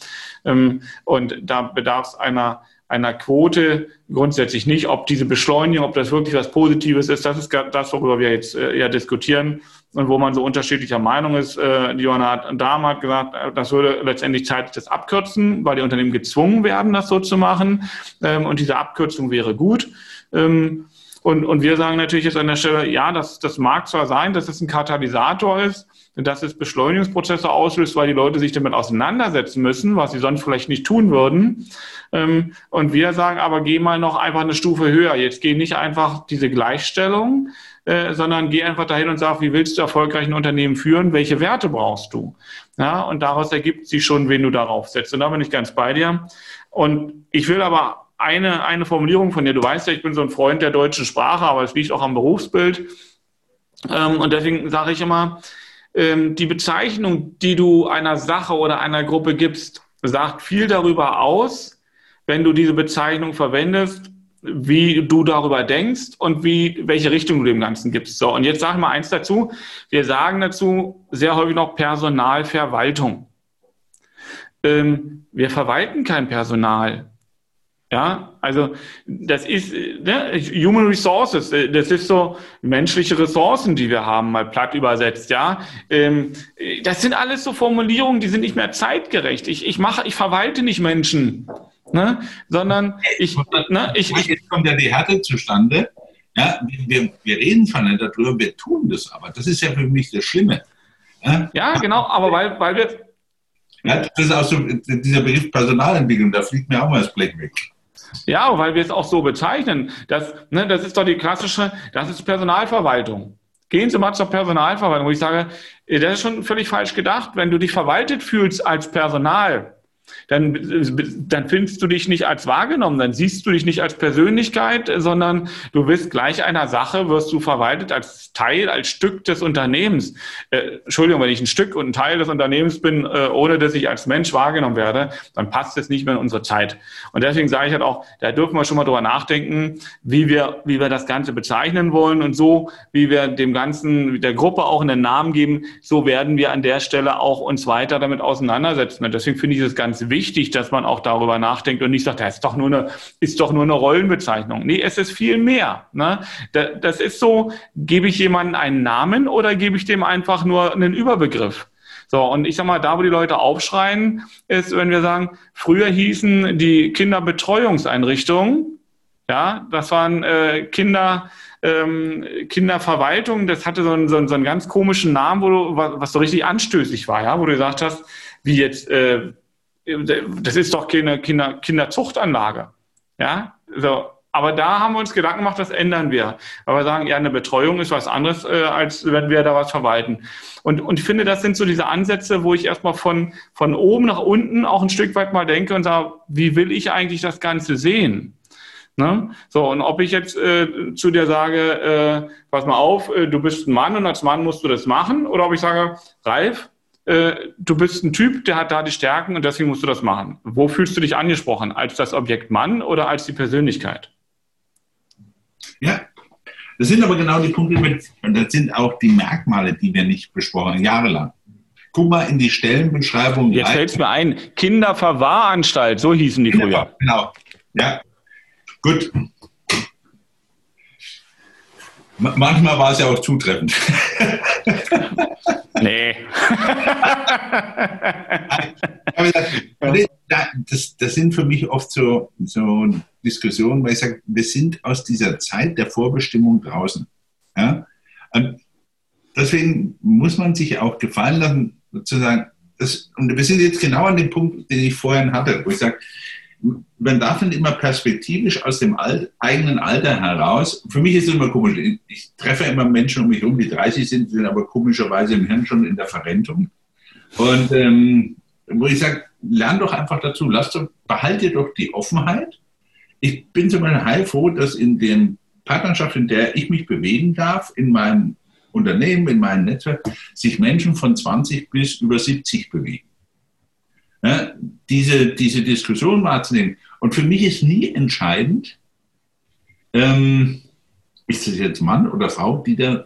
Ähm, und da bedarf es einer einer Quote grundsätzlich nicht. Ob diese Beschleunigung, ob das wirklich was Positives ist, das ist das, worüber wir jetzt äh, ja diskutieren und wo man so unterschiedlicher Meinung ist. Äh, Johanna Dahm hat gesagt, äh, das würde letztendlich zeitlich das abkürzen, weil die Unternehmen gezwungen werden, das so zu machen. Ähm, und diese Abkürzung wäre gut. Ähm, und, und wir sagen natürlich jetzt an der Stelle, ja, das, das mag zwar sein, dass es ein Katalysator ist, dass es Beschleunigungsprozesse auslöst, weil die Leute sich damit auseinandersetzen müssen, was sie sonst vielleicht nicht tun würden. Ähm, und wir sagen aber, geh mal noch einfach eine Stufe höher. Jetzt geh nicht einfach diese Gleichstellung, äh, sondern geh einfach dahin und sag, wie willst du erfolgreich ein Unternehmen führen? Welche Werte brauchst du? Ja, und daraus ergibt sich schon, wen du darauf setzt. Und da bin ich ganz bei dir. Und ich will aber eine, eine Formulierung von dir. Du weißt ja, ich bin so ein Freund der deutschen Sprache, aber es liegt auch am Berufsbild. Ähm, und deswegen sage ich immer, die Bezeichnung, die du einer Sache oder einer Gruppe gibst, sagt viel darüber aus, wenn du diese Bezeichnung verwendest, wie du darüber denkst und wie, welche Richtung du dem Ganzen gibst. So, und jetzt sage ich mal eins dazu. Wir sagen dazu sehr häufig noch Personalverwaltung. Ähm, wir verwalten kein Personal. Ja, also das ist ne, Human Resources, äh, das ist so menschliche Ressourcen, die wir haben, mal platt übersetzt, ja. Ähm, das sind alles so Formulierungen, die sind nicht mehr zeitgerecht. Ich, ich mache, ich verwalte nicht Menschen, ne, sondern ich, ne, ich, ich Jetzt kommt ja die Härte zustande. Ja, wir, wir reden voneinander darüber, wir tun das aber. Das ist ja für mich das Schlimme. Ja, ja genau, aber weil, weil wir. Ja, das ist auch so, dieser Begriff Personalentwicklung, da fliegt mir auch mal das Blech weg. Ja, weil wir es auch so bezeichnen. Das, ne, das ist doch die klassische, das ist Personalverwaltung. Gehen Sie mal zur Personalverwaltung, wo ich sage, das ist schon völlig falsch gedacht. Wenn du dich verwaltet fühlst als Personal, dann, dann findest du dich nicht als wahrgenommen, dann siehst du dich nicht als Persönlichkeit, sondern du bist gleich einer Sache, wirst du verwaltet als Teil, als Stück des Unternehmens. Äh, Entschuldigung, wenn ich ein Stück und ein Teil des Unternehmens bin, äh, ohne dass ich als Mensch wahrgenommen werde, dann passt es nicht mehr in unsere Zeit. Und deswegen sage ich halt auch, da dürfen wir schon mal drüber nachdenken, wie wir, wie wir das Ganze bezeichnen wollen und so, wie wir dem Ganzen, der Gruppe auch einen Namen geben, so werden wir an der Stelle auch uns weiter damit auseinandersetzen. Und deswegen finde ich es ganz wichtig, dass man auch darüber nachdenkt und nicht sagt, das ist doch nur eine, ist doch nur eine Rollenbezeichnung. Nee, es ist viel mehr. Ne? Das ist so, gebe ich jemandem einen Namen oder gebe ich dem einfach nur einen Überbegriff? So, und ich sag mal, da wo die Leute aufschreien, ist, wenn wir sagen, früher hießen die Kinderbetreuungseinrichtungen, ja, das waren äh, Kinder, ähm, Kinderverwaltung, das hatte so einen, so, einen, so einen ganz komischen Namen, wo du, was so richtig anstößig war, ja, wo du gesagt hast, wie jetzt äh, das ist doch keine Kinder, Kinderzuchtanlage. Ja, so. Aber da haben wir uns Gedanken gemacht, das ändern wir. Aber wir sagen, ja, eine Betreuung ist was anderes, äh, als wenn wir da was verwalten. Und, und ich finde, das sind so diese Ansätze, wo ich erstmal von, von oben nach unten auch ein Stück weit mal denke und sage, wie will ich eigentlich das Ganze sehen? Ne? So, und ob ich jetzt äh, zu dir sage, äh, pass mal auf, äh, du bist ein Mann und als Mann musst du das machen, oder ob ich sage, Ralf, äh, du bist ein Typ, der hat da die Stärken und deswegen musst du das machen. Wo fühlst du dich angesprochen? Als das Objekt Mann oder als die Persönlichkeit? Ja, das sind aber genau die Punkte, und das sind auch die Merkmale, die wir nicht besprochen haben, jahrelang. Guck mal in die Stellenbeschreibung. Jetzt fällt es mir ein, Kinderverwahranstalt, so hießen die früher. Genau, ja. Gut. Manchmal war es ja auch zutreffend. Nee. <laughs> das, das sind für mich oft so, so Diskussionen, weil ich sage, wir sind aus dieser Zeit der Vorbestimmung draußen. Ja? Und deswegen muss man sich auch gefallen lassen, sozusagen, das, und wir sind jetzt genau an dem Punkt, den ich vorhin hatte, wo ich sage, man darf nicht immer perspektivisch aus dem Alt, eigenen Alter heraus, für mich ist es immer komisch, ich treffe immer Menschen um mich herum, die 30 sind, sind aber komischerweise im Hirn schon in der Verrentung. Und ähm, wo ich sage, lern doch einfach dazu, lasst doch, behalte doch die Offenheit. Ich bin zum Beispiel heilfroh, dass in der Partnerschaft, in der ich mich bewegen darf, in meinem Unternehmen, in meinem Netzwerk, sich Menschen von 20 bis über 70 bewegen. Ja, diese, diese Diskussion wahrzunehmen. Und für mich ist nie entscheidend, ähm, ist das jetzt Mann oder Frau, die da,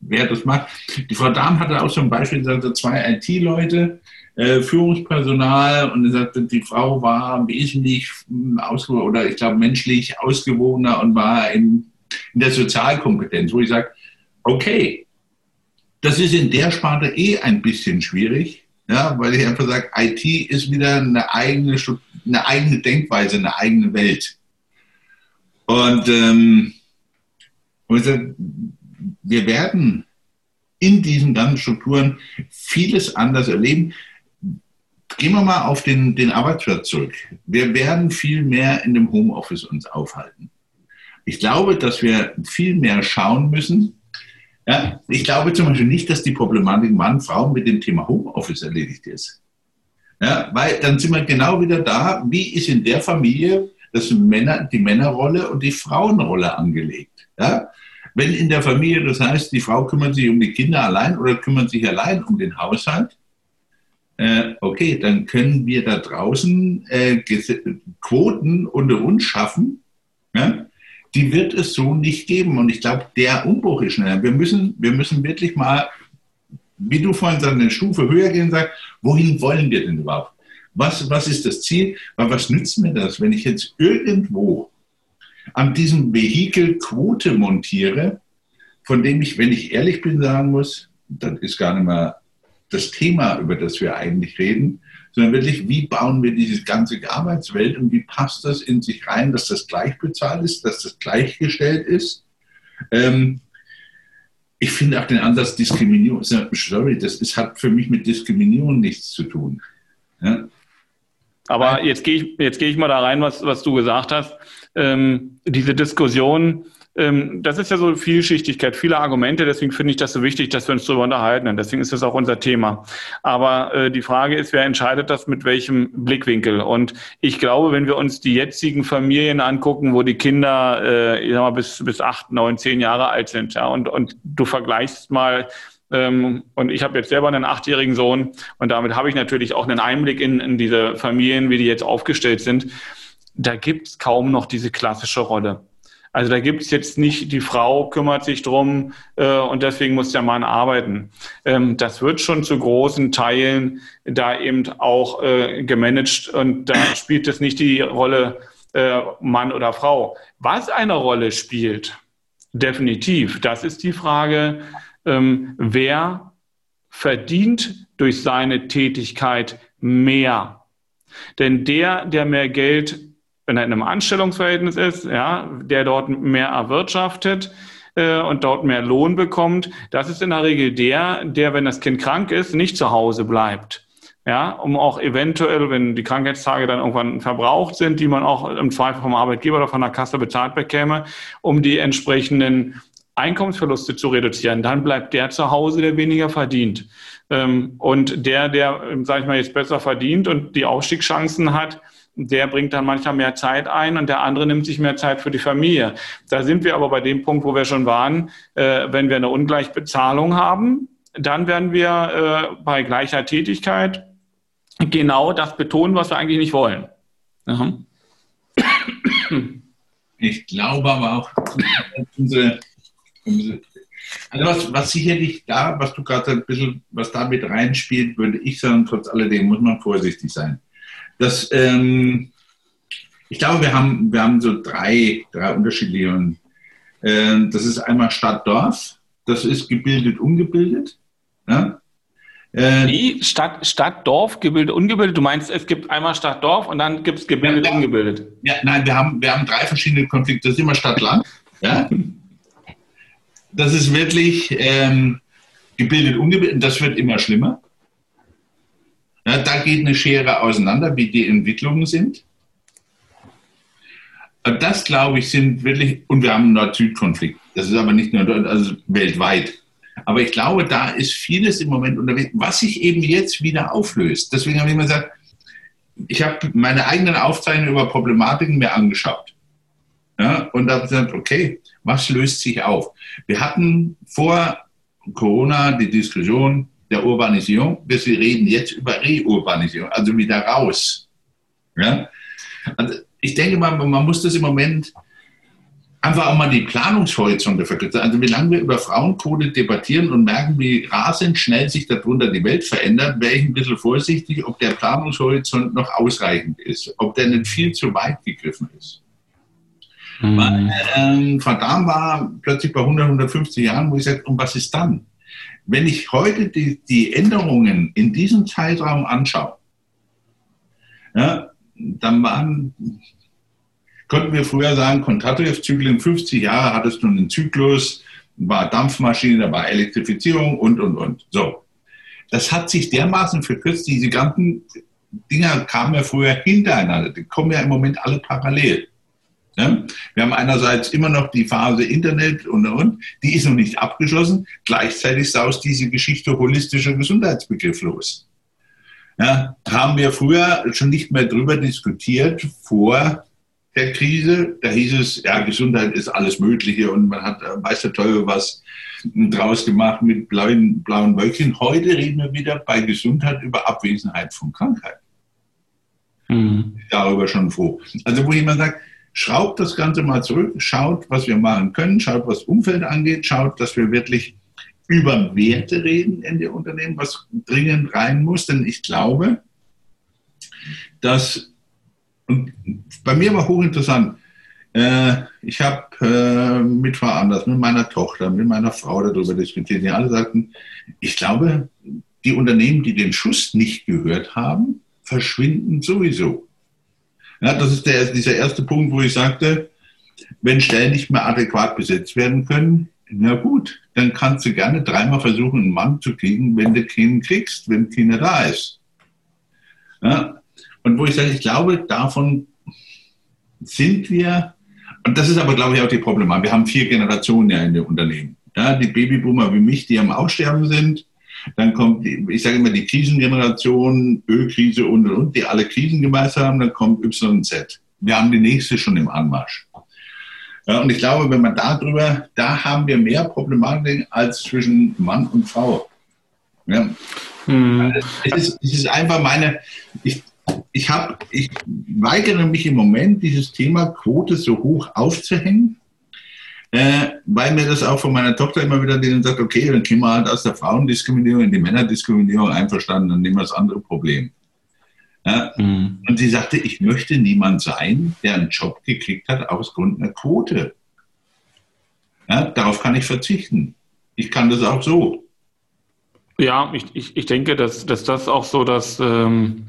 wer das macht. Die Frau Dahm hatte auch ein Beispiel, sagte zwei IT-Leute, äh, Führungspersonal und sagte, die Frau war wesentlich ausgewogen oder ich glaube menschlich ausgewogener und war in, in der Sozialkompetenz, wo ich sage, okay, das ist in der Sparte eh ein bisschen schwierig, ja, weil ich einfach sage, IT ist wieder eine eigene, eine eigene Denkweise, eine eigene Welt. Und, ähm, und sage, wir werden in diesen ganzen Strukturen vieles anders erleben. Gehen wir mal auf den, den Arbeitsplatz zurück. Wir werden viel mehr in dem Homeoffice uns aufhalten. Ich glaube, dass wir viel mehr schauen müssen. Ja, ich glaube zum Beispiel nicht, dass die Problematik Mann-Frau mit dem Thema Homeoffice erledigt ist. Ja, weil dann sind wir genau wieder da, wie ist in der Familie das Männer, die Männerrolle und die Frauenrolle angelegt. Ja? Wenn in der Familie das heißt, die Frau kümmert sich um die Kinder allein oder kümmert sich allein um den Haushalt, äh, okay, dann können wir da draußen äh, Quoten unter uns schaffen. Ja? Die wird es so nicht geben. Und ich glaube, der Umbruch ist schnell. Wir müssen, wir müssen wirklich mal, wie du vorhin sagst, eine Stufe höher gehen und sagen, wohin wollen wir denn überhaupt? Was, was ist das Ziel? Aber was nützt mir das, wenn ich jetzt irgendwo an diesem Vehikel Quote montiere, von dem ich, wenn ich ehrlich bin, sagen muss, dann ist gar nicht mehr das Thema, über das wir eigentlich reden, sondern wirklich, wie bauen wir diese ganze Arbeitswelt und wie passt das in sich rein, dass das gleich bezahlt ist, dass das gleichgestellt ist. Ähm, ich finde auch den Ansatz Diskriminierung, sorry, das ist, hat für mich mit Diskriminierung nichts zu tun. Ja? Aber jetzt gehe ich, gehe ich mal da rein, was, was du gesagt hast. Ähm, diese Diskussion, das ist ja so Vielschichtigkeit, viele Argumente, deswegen finde ich das so wichtig, dass wir uns darüber unterhalten. Und deswegen ist das auch unser Thema. Aber äh, die Frage ist, wer entscheidet das mit welchem Blickwinkel? Und ich glaube, wenn wir uns die jetzigen Familien angucken, wo die Kinder äh, ich sag mal, bis, bis acht, neun, zehn Jahre alt sind, ja, und, und du vergleichst mal ähm, und ich habe jetzt selber einen achtjährigen Sohn und damit habe ich natürlich auch einen Einblick in, in diese Familien, wie die jetzt aufgestellt sind. Da gibt es kaum noch diese klassische Rolle. Also da gibt es jetzt nicht, die Frau kümmert sich drum äh, und deswegen muss der Mann arbeiten. Ähm, das wird schon zu großen Teilen da eben auch äh, gemanagt und da <clears throat> spielt es nicht die Rolle äh, Mann oder Frau. Was eine Rolle spielt, definitiv, das ist die Frage, ähm, wer verdient durch seine Tätigkeit mehr. Denn der, der mehr Geld, wenn er in einem Anstellungsverhältnis ist, ja, der dort mehr erwirtschaftet, äh, und dort mehr Lohn bekommt, das ist in der Regel der, der, wenn das Kind krank ist, nicht zu Hause bleibt. Ja, um auch eventuell, wenn die Krankheitstage dann irgendwann verbraucht sind, die man auch im Zweifel vom Arbeitgeber oder von der Kasse bezahlt bekäme, um die entsprechenden Einkommensverluste zu reduzieren, dann bleibt der zu Hause, der weniger verdient. Ähm, und der, der, sage ich mal, jetzt besser verdient und die Aufstiegschancen hat, der bringt dann manchmal mehr Zeit ein und der andere nimmt sich mehr Zeit für die Familie. Da sind wir aber bei dem Punkt, wo wir schon waren, äh, wenn wir eine Ungleichbezahlung haben, dann werden wir äh, bei gleicher Tätigkeit genau das betonen, was wir eigentlich nicht wollen. Ich glaube aber auch, also was, was sicherlich da, was du gerade ein bisschen, was da mit reinspielt, würde ich sagen, trotz alledem muss man vorsichtig sein. Das, ähm, ich glaube, wir haben, wir haben so drei, drei unterschiedliche. Äh, das ist einmal Stadt-Dorf, das ist gebildet, ungebildet. Ja? Äh, Wie? Stadt, Stadt, Dorf, gebildet, ungebildet? Du meinst, es gibt einmal Stadt, Dorf und dann gibt es gebildet, ja, ungebildet? Ja, nein, wir haben, wir haben drei verschiedene Konflikte. Das ist immer Stadt-Land. Ja? das ist wirklich ähm, gebildet, ungebildet, das wird immer schlimmer. Ja, da geht eine Schere auseinander, wie die Entwicklungen sind. Das, glaube ich, sind wirklich, und wir haben einen Nord-Süd-Konflikt. Das ist aber nicht nur also weltweit. Aber ich glaube, da ist vieles im Moment unterwegs, was sich eben jetzt wieder auflöst. Deswegen habe ich immer gesagt, ich habe meine eigenen Aufzeichnungen über Problematiken mir angeschaut. Ja, und habe gesagt, okay, was löst sich auf? Wir hatten vor Corona die Diskussion der Urbanisierung. Wir reden jetzt über Reurbanisierung, also wieder raus. Ja? Also ich denke mal, man muss das im Moment einfach auch mal die Planungshorizonte verkürzen. Also wie lange wir über Frauenquote debattieren und merken, wie rasend schnell sich darunter die Welt verändert, wäre ich ein bisschen vorsichtig, ob der Planungshorizont noch ausreichend ist, ob der nicht viel zu weit gegriffen ist. Mhm. Weil, ähm, Van Damme war plötzlich bei 100, 150 Jahren, wo ich sage, und was ist dann? Wenn ich heute die, die Änderungen in diesem Zeitraum anschaue, ja, dann waren Konnten wir früher sagen, Kontratriff-Zyklen, 50 Jahre hattest du einen Zyklus, war Dampfmaschine, da war Elektrifizierung und, und, und. So. Das hat sich dermaßen verkürzt, diese ganzen Dinger kamen ja früher hintereinander, die kommen ja im Moment alle parallel. Ja? Wir haben einerseits immer noch die Phase Internet und, und, die ist noch nicht abgeschlossen. Gleichzeitig saust diese Geschichte holistischer Gesundheitsbegriff los. Ja, haben wir früher schon nicht mehr drüber diskutiert vor der Krise. Da hieß es, ja, Gesundheit ist alles Mögliche und man hat, äh, weiß der Teufel was draus gemacht mit blauen, blauen Wölkchen. Heute reden wir wieder bei Gesundheit über Abwesenheit von Krankheit. Mhm. Darüber schon froh. Also wo jemand sagt, schraubt das Ganze mal zurück, schaut, was wir machen können, schaut, was Umfeld angeht, schaut, dass wir wirklich über Werte reden in den Unternehmen, was dringend rein muss. Denn ich glaube, dass und bei mir war hochinteressant. Äh, ich habe äh, mit Frau Anders, mit meiner Tochter, mit meiner Frau darüber diskutiert. Die alle sagten, ich glaube, die Unternehmen, die den Schuss nicht gehört haben, verschwinden sowieso. Ja, das ist der, dieser erste Punkt, wo ich sagte, wenn Stellen nicht mehr adäquat besetzt werden können, na gut, dann kannst du gerne dreimal versuchen, einen Mann zu kriegen, wenn du keinen kriegst, wenn keiner da ist. Ja, und wo ich sage, ich glaube, davon sind wir, und das ist aber, glaube ich, auch die Problematik. Wir haben vier Generationen ja in den Unternehmen. Ja, die Babyboomer wie mich, die am Aussterben sind. Dann kommt, die, ich sage immer, die Krisengeneration, Ölkrise und, und, und, die alle Krisen gemeistert haben. Dann kommt Y und Z. Wir haben die nächste schon im Anmarsch. Ja, und ich glaube, wenn man darüber, da haben wir mehr Problematik als zwischen Mann und Frau. Ja. Hm. Es, ist, es ist einfach meine, ich, ich, hab, ich weigere mich im Moment, dieses Thema Quote so hoch aufzuhängen, äh, weil mir das auch von meiner Tochter immer wieder denen sagt, okay, dann gehen wir halt aus der Frauendiskriminierung in die Männerdiskriminierung einverstanden, dann nehmen wir das andere Problem. Ja, mhm. Und sie sagte, ich möchte niemand sein, der einen Job gekriegt hat aus Grund einer Quote. Ja, darauf kann ich verzichten. Ich kann das auch so. Ja, ich, ich, ich denke, dass, dass das auch so, dass ähm,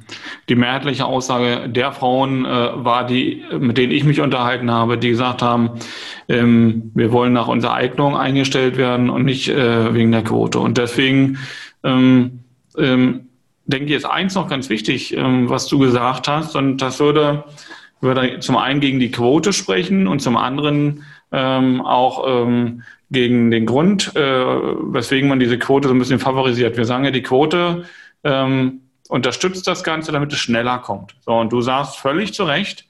die mehrheitliche Aussage der Frauen äh, war, die, mit denen ich mich unterhalten habe, die gesagt haben, ähm, wir wollen nach unserer Eignung eingestellt werden und nicht äh, wegen der Quote. Und deswegen ähm, ähm, denke ich, ist eins noch ganz wichtig, ähm, was du gesagt hast, und das würde, würde zum einen gegen die Quote sprechen und zum anderen ähm, auch ähm, gegen den Grund, äh, weswegen man diese Quote so ein bisschen favorisiert. Wir sagen ja, die Quote ähm, unterstützt das Ganze, damit es schneller kommt. So, und du sagst völlig zu Recht,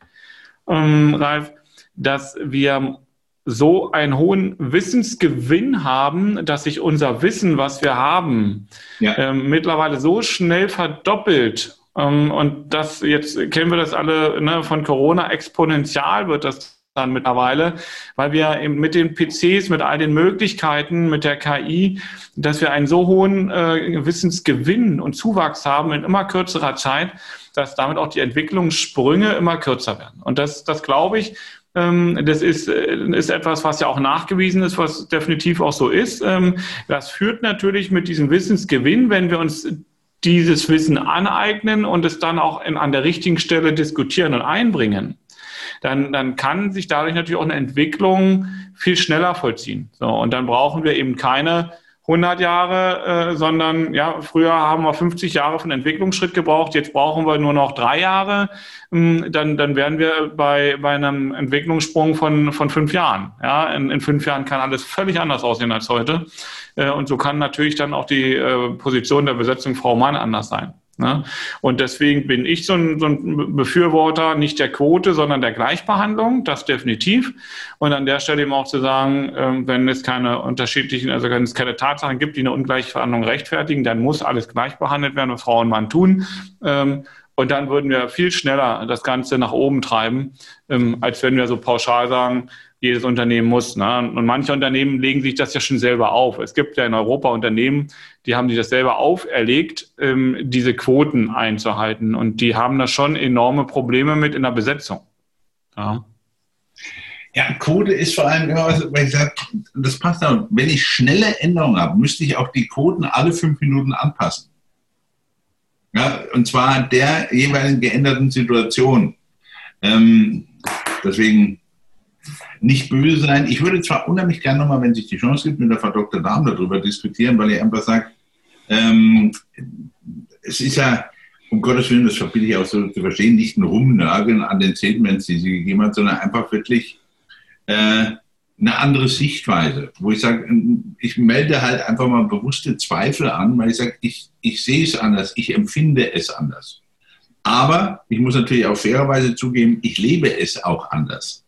ähm, Ralf, dass wir so einen hohen Wissensgewinn haben, dass sich unser Wissen, was wir haben, ja. ähm, mittlerweile so schnell verdoppelt. Ähm, und das jetzt kennen wir das alle ne, von Corona exponentiell wird das dann mittlerweile, weil wir eben mit den PCs, mit all den Möglichkeiten, mit der KI, dass wir einen so hohen äh, Wissensgewinn und Zuwachs haben in immer kürzerer Zeit, dass damit auch die Entwicklungssprünge immer kürzer werden. Und das, das glaube ich, ähm, das ist, äh, ist etwas, was ja auch nachgewiesen ist, was definitiv auch so ist. Ähm, das führt natürlich mit diesem Wissensgewinn, wenn wir uns dieses Wissen aneignen und es dann auch in, an der richtigen Stelle diskutieren und einbringen dann, dann kann sich dadurch natürlich auch eine Entwicklung viel schneller vollziehen. So, und dann brauchen wir eben keine 100 Jahre, äh, sondern ja, früher haben wir 50 Jahre von Entwicklungsschritt gebraucht, jetzt brauchen wir nur noch drei Jahre, ähm, dann, dann wären wir bei, bei einem Entwicklungssprung von, von fünf Jahren. Ja, in, in fünf Jahren kann alles völlig anders aussehen als heute. Äh, und so kann natürlich dann auch die äh, Position der Besetzung Frau-Mann anders sein. Ne? Und deswegen bin ich so ein, so ein, Befürworter nicht der Quote, sondern der Gleichbehandlung, das definitiv. Und an der Stelle eben auch zu sagen, ähm, wenn es keine unterschiedlichen, also wenn es keine Tatsachen gibt, die eine Ungleichbehandlung rechtfertigen, dann muss alles gleich behandelt werden, was Frau und Mann tun. Ähm, und dann würden wir viel schneller das Ganze nach oben treiben, ähm, als wenn wir so pauschal sagen, jedes Unternehmen muss. Ne? Und manche Unternehmen legen sich das ja schon selber auf. Es gibt ja in Europa Unternehmen, die haben sich das selber auferlegt, ähm, diese Quoten einzuhalten. Und die haben da schon enorme Probleme mit in der Besetzung. Ja. Ja, Quote ist vor allem immer was, weil ich sage, das passt auch. Wenn ich schnelle Änderungen habe, müsste ich auch die Quoten alle fünf Minuten anpassen. Ja, und zwar der jeweiligen geänderten Situation. Ähm, deswegen nicht böse sein. Ich würde zwar unheimlich gerne nochmal, wenn sich die Chance gibt, mit der Frau Dr. Dahm darüber diskutieren, weil ich einfach sage, ähm, es ist ja, um Gottes Willen, das verbiete ich auch so zu verstehen, nicht ein Rumnörgeln an den Statements, die sie gegeben hat, sondern einfach wirklich äh, eine andere Sichtweise, wo ich sage, ich melde halt einfach mal bewusste Zweifel an, weil ich sage, ich, ich sehe es anders, ich empfinde es anders. Aber ich muss natürlich auch fairerweise zugeben, ich lebe es auch anders.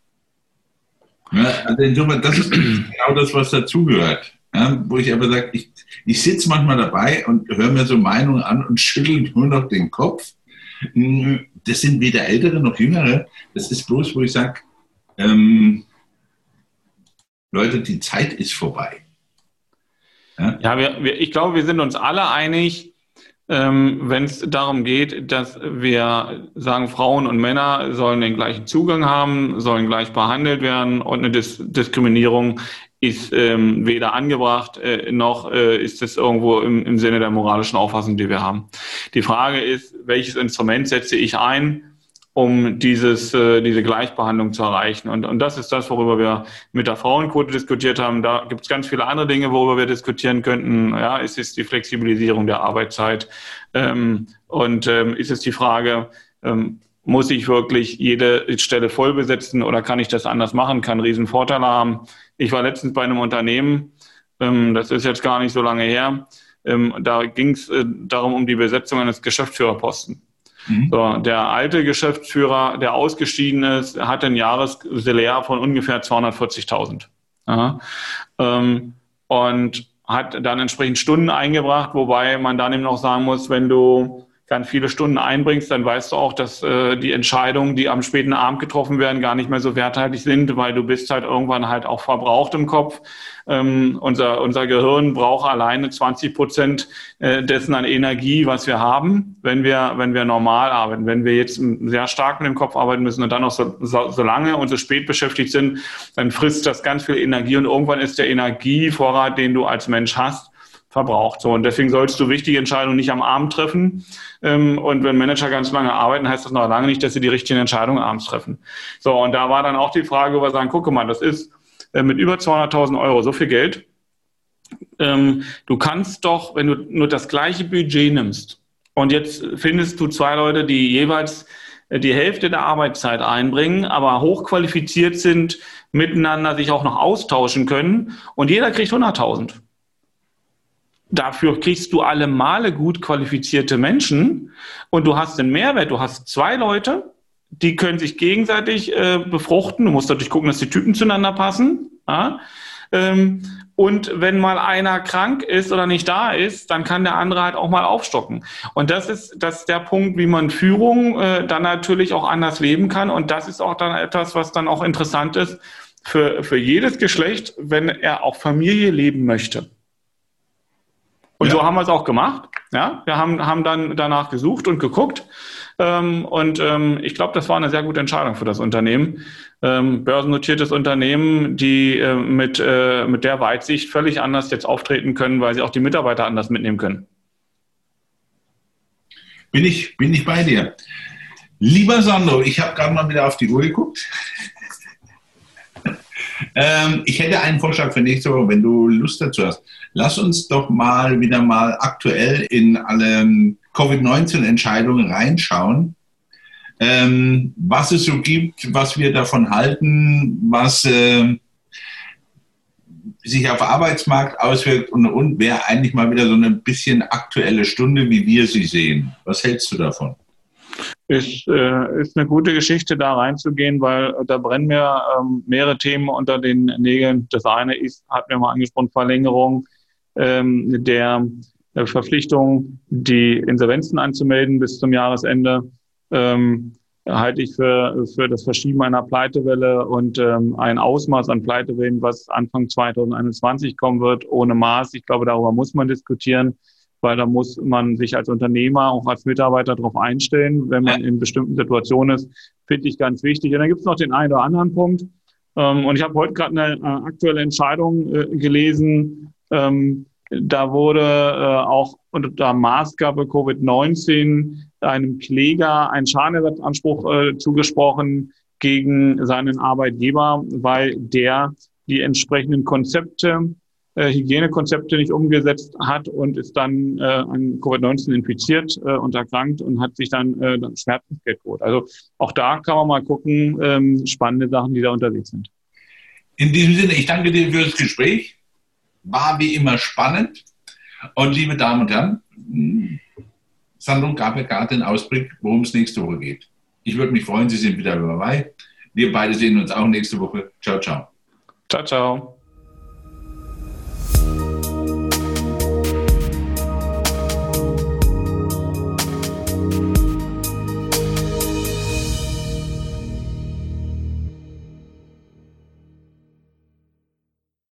Also insofern, das ist genau das, was dazugehört. Ja, wo ich aber sage, ich, ich sitze manchmal dabei und höre mir so Meinungen an und schüttel nur noch den Kopf. Hm, das sind weder Ältere noch Jüngere. Das ist bloß, wo ich sage, ähm, Leute, die Zeit ist vorbei. Ja, ja wir, wir, ich glaube, wir sind uns alle einig, ähm, wenn es darum geht, dass wir sagen, Frauen und Männer sollen den gleichen Zugang haben, sollen gleich behandelt werden und eine Dis Diskriminierung ist ähm, weder angebracht äh, noch äh, ist es irgendwo im, im Sinne der moralischen Auffassung, die wir haben. Die Frage ist, welches Instrument setze ich ein, um dieses, äh, diese Gleichbehandlung zu erreichen. Und, und das ist das, worüber wir mit der Frauenquote diskutiert haben. Da gibt es ganz viele andere Dinge, worüber wir diskutieren könnten. Ja, ist es die Flexibilisierung der Arbeitszeit? Ähm, und ähm, ist es die Frage, ähm, muss ich wirklich jede Stelle voll besetzen oder kann ich das anders machen? Kann einen riesen Vorteil haben. Ich war letztens bei einem Unternehmen, ähm, das ist jetzt gar nicht so lange her, ähm, da ging es äh, darum, um die Besetzung eines Geschäftsführerposten. Mhm. So, der alte Geschäftsführer, der ausgeschieden ist, hat ein Jahressalär von ungefähr 240.000. Ähm, und hat dann entsprechend Stunden eingebracht, wobei man dann eben noch sagen muss, wenn du ganz viele Stunden einbringst, dann weißt du auch, dass äh, die Entscheidungen, die am späten Abend getroffen werden, gar nicht mehr so werthaltig sind, weil du bist halt irgendwann halt auch verbraucht im Kopf. Ähm, unser, unser Gehirn braucht alleine 20 Prozent äh, dessen an Energie, was wir haben, wenn wir, wenn wir normal arbeiten. Wenn wir jetzt sehr stark mit dem Kopf arbeiten müssen und dann noch so, so, so lange und so spät beschäftigt sind, dann frisst das ganz viel Energie und irgendwann ist der Energievorrat, den du als Mensch hast, verbraucht. So, und deswegen sollst du wichtige Entscheidungen nicht am Abend treffen. Ähm, und wenn Manager ganz lange arbeiten, heißt das noch lange nicht, dass sie die richtigen Entscheidungen abends treffen. So, und da war dann auch die Frage, wo wir sagen, gucke mal, das ist äh, mit über 200.000 Euro so viel Geld. Ähm, du kannst doch, wenn du nur das gleiche Budget nimmst und jetzt findest du zwei Leute, die jeweils äh, die Hälfte der Arbeitszeit einbringen, aber hochqualifiziert sind, miteinander sich auch noch austauschen können und jeder kriegt 100.000 Dafür kriegst du alle Male gut qualifizierte Menschen und du hast den Mehrwert. Du hast zwei Leute, die können sich gegenseitig äh, befruchten. Du musst natürlich gucken, dass die Typen zueinander passen. Ja? Ähm, und wenn mal einer krank ist oder nicht da ist, dann kann der andere halt auch mal aufstocken. Und das ist, das ist der Punkt, wie man Führung äh, dann natürlich auch anders leben kann. Und das ist auch dann etwas, was dann auch interessant ist für, für jedes Geschlecht, wenn er auch Familie leben möchte. Und ja. so haben wir es auch gemacht. Ja, wir haben, haben dann danach gesucht und geguckt. Ähm, und ähm, ich glaube, das war eine sehr gute Entscheidung für das Unternehmen. Ähm, börsennotiertes Unternehmen, die äh, mit, äh, mit der Weitsicht völlig anders jetzt auftreten können, weil sie auch die Mitarbeiter anders mitnehmen können. Bin ich, bin ich bei dir. Lieber Sandro, ich habe gerade mal wieder auf die Uhr geguckt. Ähm, ich hätte einen Vorschlag für nächste Woche, wenn du Lust dazu hast. Lass uns doch mal wieder mal aktuell in alle Covid-19-Entscheidungen reinschauen. Ähm, was es so gibt, was wir davon halten, was äh, sich auf Arbeitsmarkt auswirkt und, und wäre eigentlich mal wieder so eine bisschen aktuelle Stunde, wie wir sie sehen. Was hältst du davon? Ist, äh, ist eine gute Geschichte, da reinzugehen, weil da brennen mir ähm, mehrere Themen unter den Nägeln. Das eine ist, hat mir mal angesprochen, Verlängerung ähm, der äh, Verpflichtung, die Insolvenzen anzumelden bis zum Jahresende. Ähm, halte ich für, für das Verschieben einer Pleitewelle und ähm, ein Ausmaß an Pleitewellen, was Anfang 2021 kommen wird, ohne Maß. Ich glaube, darüber muss man diskutieren, weil da muss man sich als Unternehmer, auch als Mitarbeiter darauf einstellen, wenn man in bestimmten Situationen ist, finde ich ganz wichtig. Und dann gibt es noch den einen oder anderen Punkt. Ähm, und ich habe heute gerade eine äh, aktuelle Entscheidung äh, gelesen. Ähm, da wurde äh, auch unter Maßgabe Covid-19 einem Kläger ein Schadenersatzanspruch zugesprochen gegen seinen Arbeitgeber, weil der die entsprechenden Konzepte, äh, Hygienekonzepte nicht umgesetzt hat und ist dann äh, an Covid-19 infiziert äh, und erkrankt und hat sich dann, äh, dann Schmerzensgeld geholt. Also auch da kann man mal gucken, ähm, spannende Sachen, die da unterwegs sind. In diesem Sinne, ich danke dir für das Gespräch. War wie immer spannend. Und liebe Damen und Herren, Sandro gab ja gerade den Ausblick, worum es nächste Woche geht. Ich würde mich freuen, Sie sind wieder dabei. Wir beide sehen uns auch nächste Woche. Ciao, ciao. Ciao, ciao.